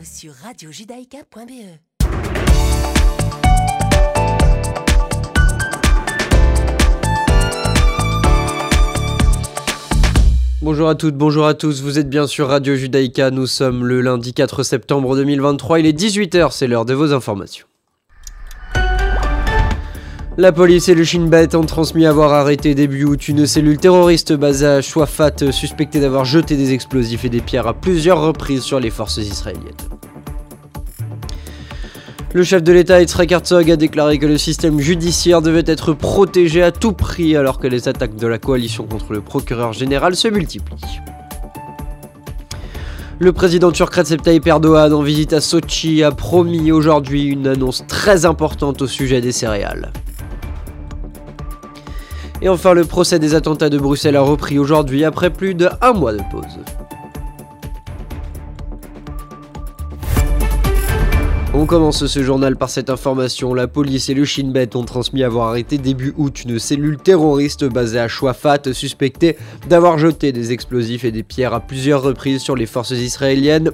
sur radiojudaïka.be. Bonjour à toutes, bonjour à tous, vous êtes bien sur Radio Judaïka, nous sommes le lundi 4 septembre 2023, il est 18h, c'est l'heure de vos informations. La police et le Shin Bet ont transmis avoir arrêté début août une cellule terroriste basée à Shwafat suspectée d'avoir jeté des explosifs et des pierres à plusieurs reprises sur les forces israéliennes. Le chef de l'État Yitzhak Herzog a déclaré que le système judiciaire devait être protégé à tout prix alors que les attaques de la coalition contre le procureur général se multiplient. Le président turc Recep Tayyip Erdogan en visite à Sochi a promis aujourd'hui une annonce très importante au sujet des céréales. Et enfin, le procès des attentats de Bruxelles a repris aujourd'hui après plus de un mois de pause. On commence ce journal par cette information. La police et le Shin Bet ont transmis avoir arrêté début août une cellule terroriste basée à Shwafat suspectée d'avoir jeté des explosifs et des pierres à plusieurs reprises sur les forces israéliennes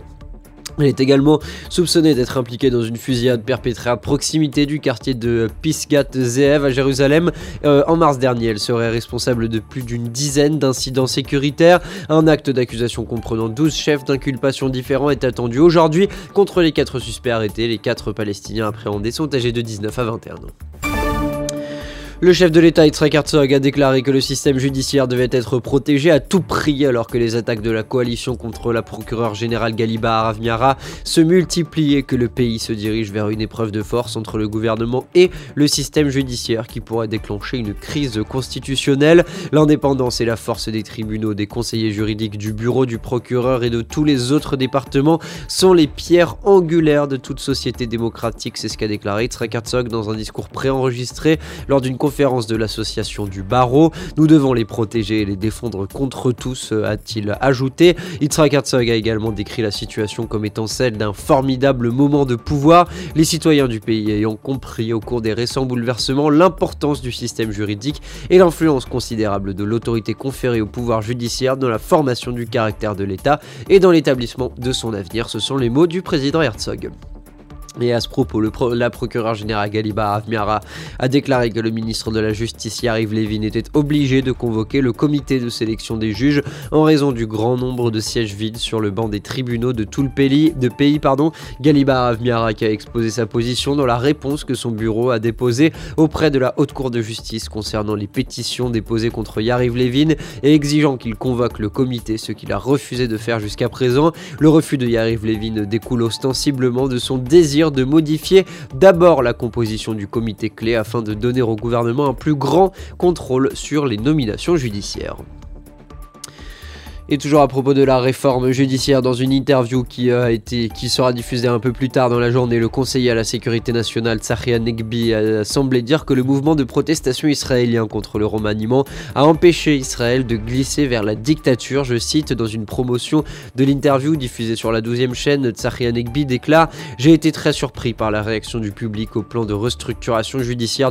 elle est également soupçonnée d'être impliquée dans une fusillade perpétrée à proximité du quartier de Pisgat Zeev à Jérusalem. Euh, en mars dernier, elle serait responsable de plus d'une dizaine d'incidents sécuritaires. Un acte d'accusation comprenant 12 chefs d'inculpation différents est attendu aujourd'hui contre les 4 suspects arrêtés. Les 4 Palestiniens appréhendés sont âgés de 19 à 21 ans. Le chef de l'État, Yitzhak Herzog, a déclaré que le système judiciaire devait être protégé à tout prix alors que les attaques de la coalition contre la procureure générale Galiba Aravmiara se multiplient et que le pays se dirige vers une épreuve de force entre le gouvernement et le système judiciaire qui pourrait déclencher une crise constitutionnelle. L'indépendance et la force des tribunaux, des conseillers juridiques, du bureau du procureur et de tous les autres départements sont les pierres angulaires de toute société démocratique. C'est ce qu'a déclaré Yitzhak dans un discours préenregistré lors d'une conférence de l'association du barreau. Nous devons les protéger et les défendre contre tous, a-t-il ajouté. Yitzhak Herzog a également décrit la situation comme étant celle d'un formidable moment de pouvoir, les citoyens du pays ayant compris au cours des récents bouleversements l'importance du système juridique et l'influence considérable de l'autorité conférée au pouvoir judiciaire dans la formation du caractère de l'État et dans l'établissement de son avenir. Ce sont les mots du président Herzog. Et à ce propos, la procureure générale Galiba Avmiara a déclaré que le ministre de la Justice Yariv Levin était obligé de convoquer le comité de sélection des juges en raison du grand nombre de sièges vides sur le banc des tribunaux de tout le pays. De pays pardon. Galiba Avmiara qui a exposé sa position dans la réponse que son bureau a déposée auprès de la Haute Cour de justice concernant les pétitions déposées contre Yariv Levin et exigeant qu'il convoque le comité, ce qu'il a refusé de faire jusqu'à présent. Le refus de Yariv Levin découle ostensiblement de son désir de modifier d'abord la composition du comité clé afin de donner au gouvernement un plus grand contrôle sur les nominations judiciaires. Et toujours à propos de la réforme judiciaire, dans une interview été, qui sera diffusée un peu plus tard dans la journée, le conseiller à la sécurité nationale Tsaria Negbi a semblé dire que le mouvement de protestation israélien contre le remaniement a empêché Israël de glisser vers la dictature. Je cite dans une promotion de l'interview diffusée sur la 12e chaîne, Tsaria Negbi déclare J'ai été très surpris par la réaction du public au plan de restructuration judiciaire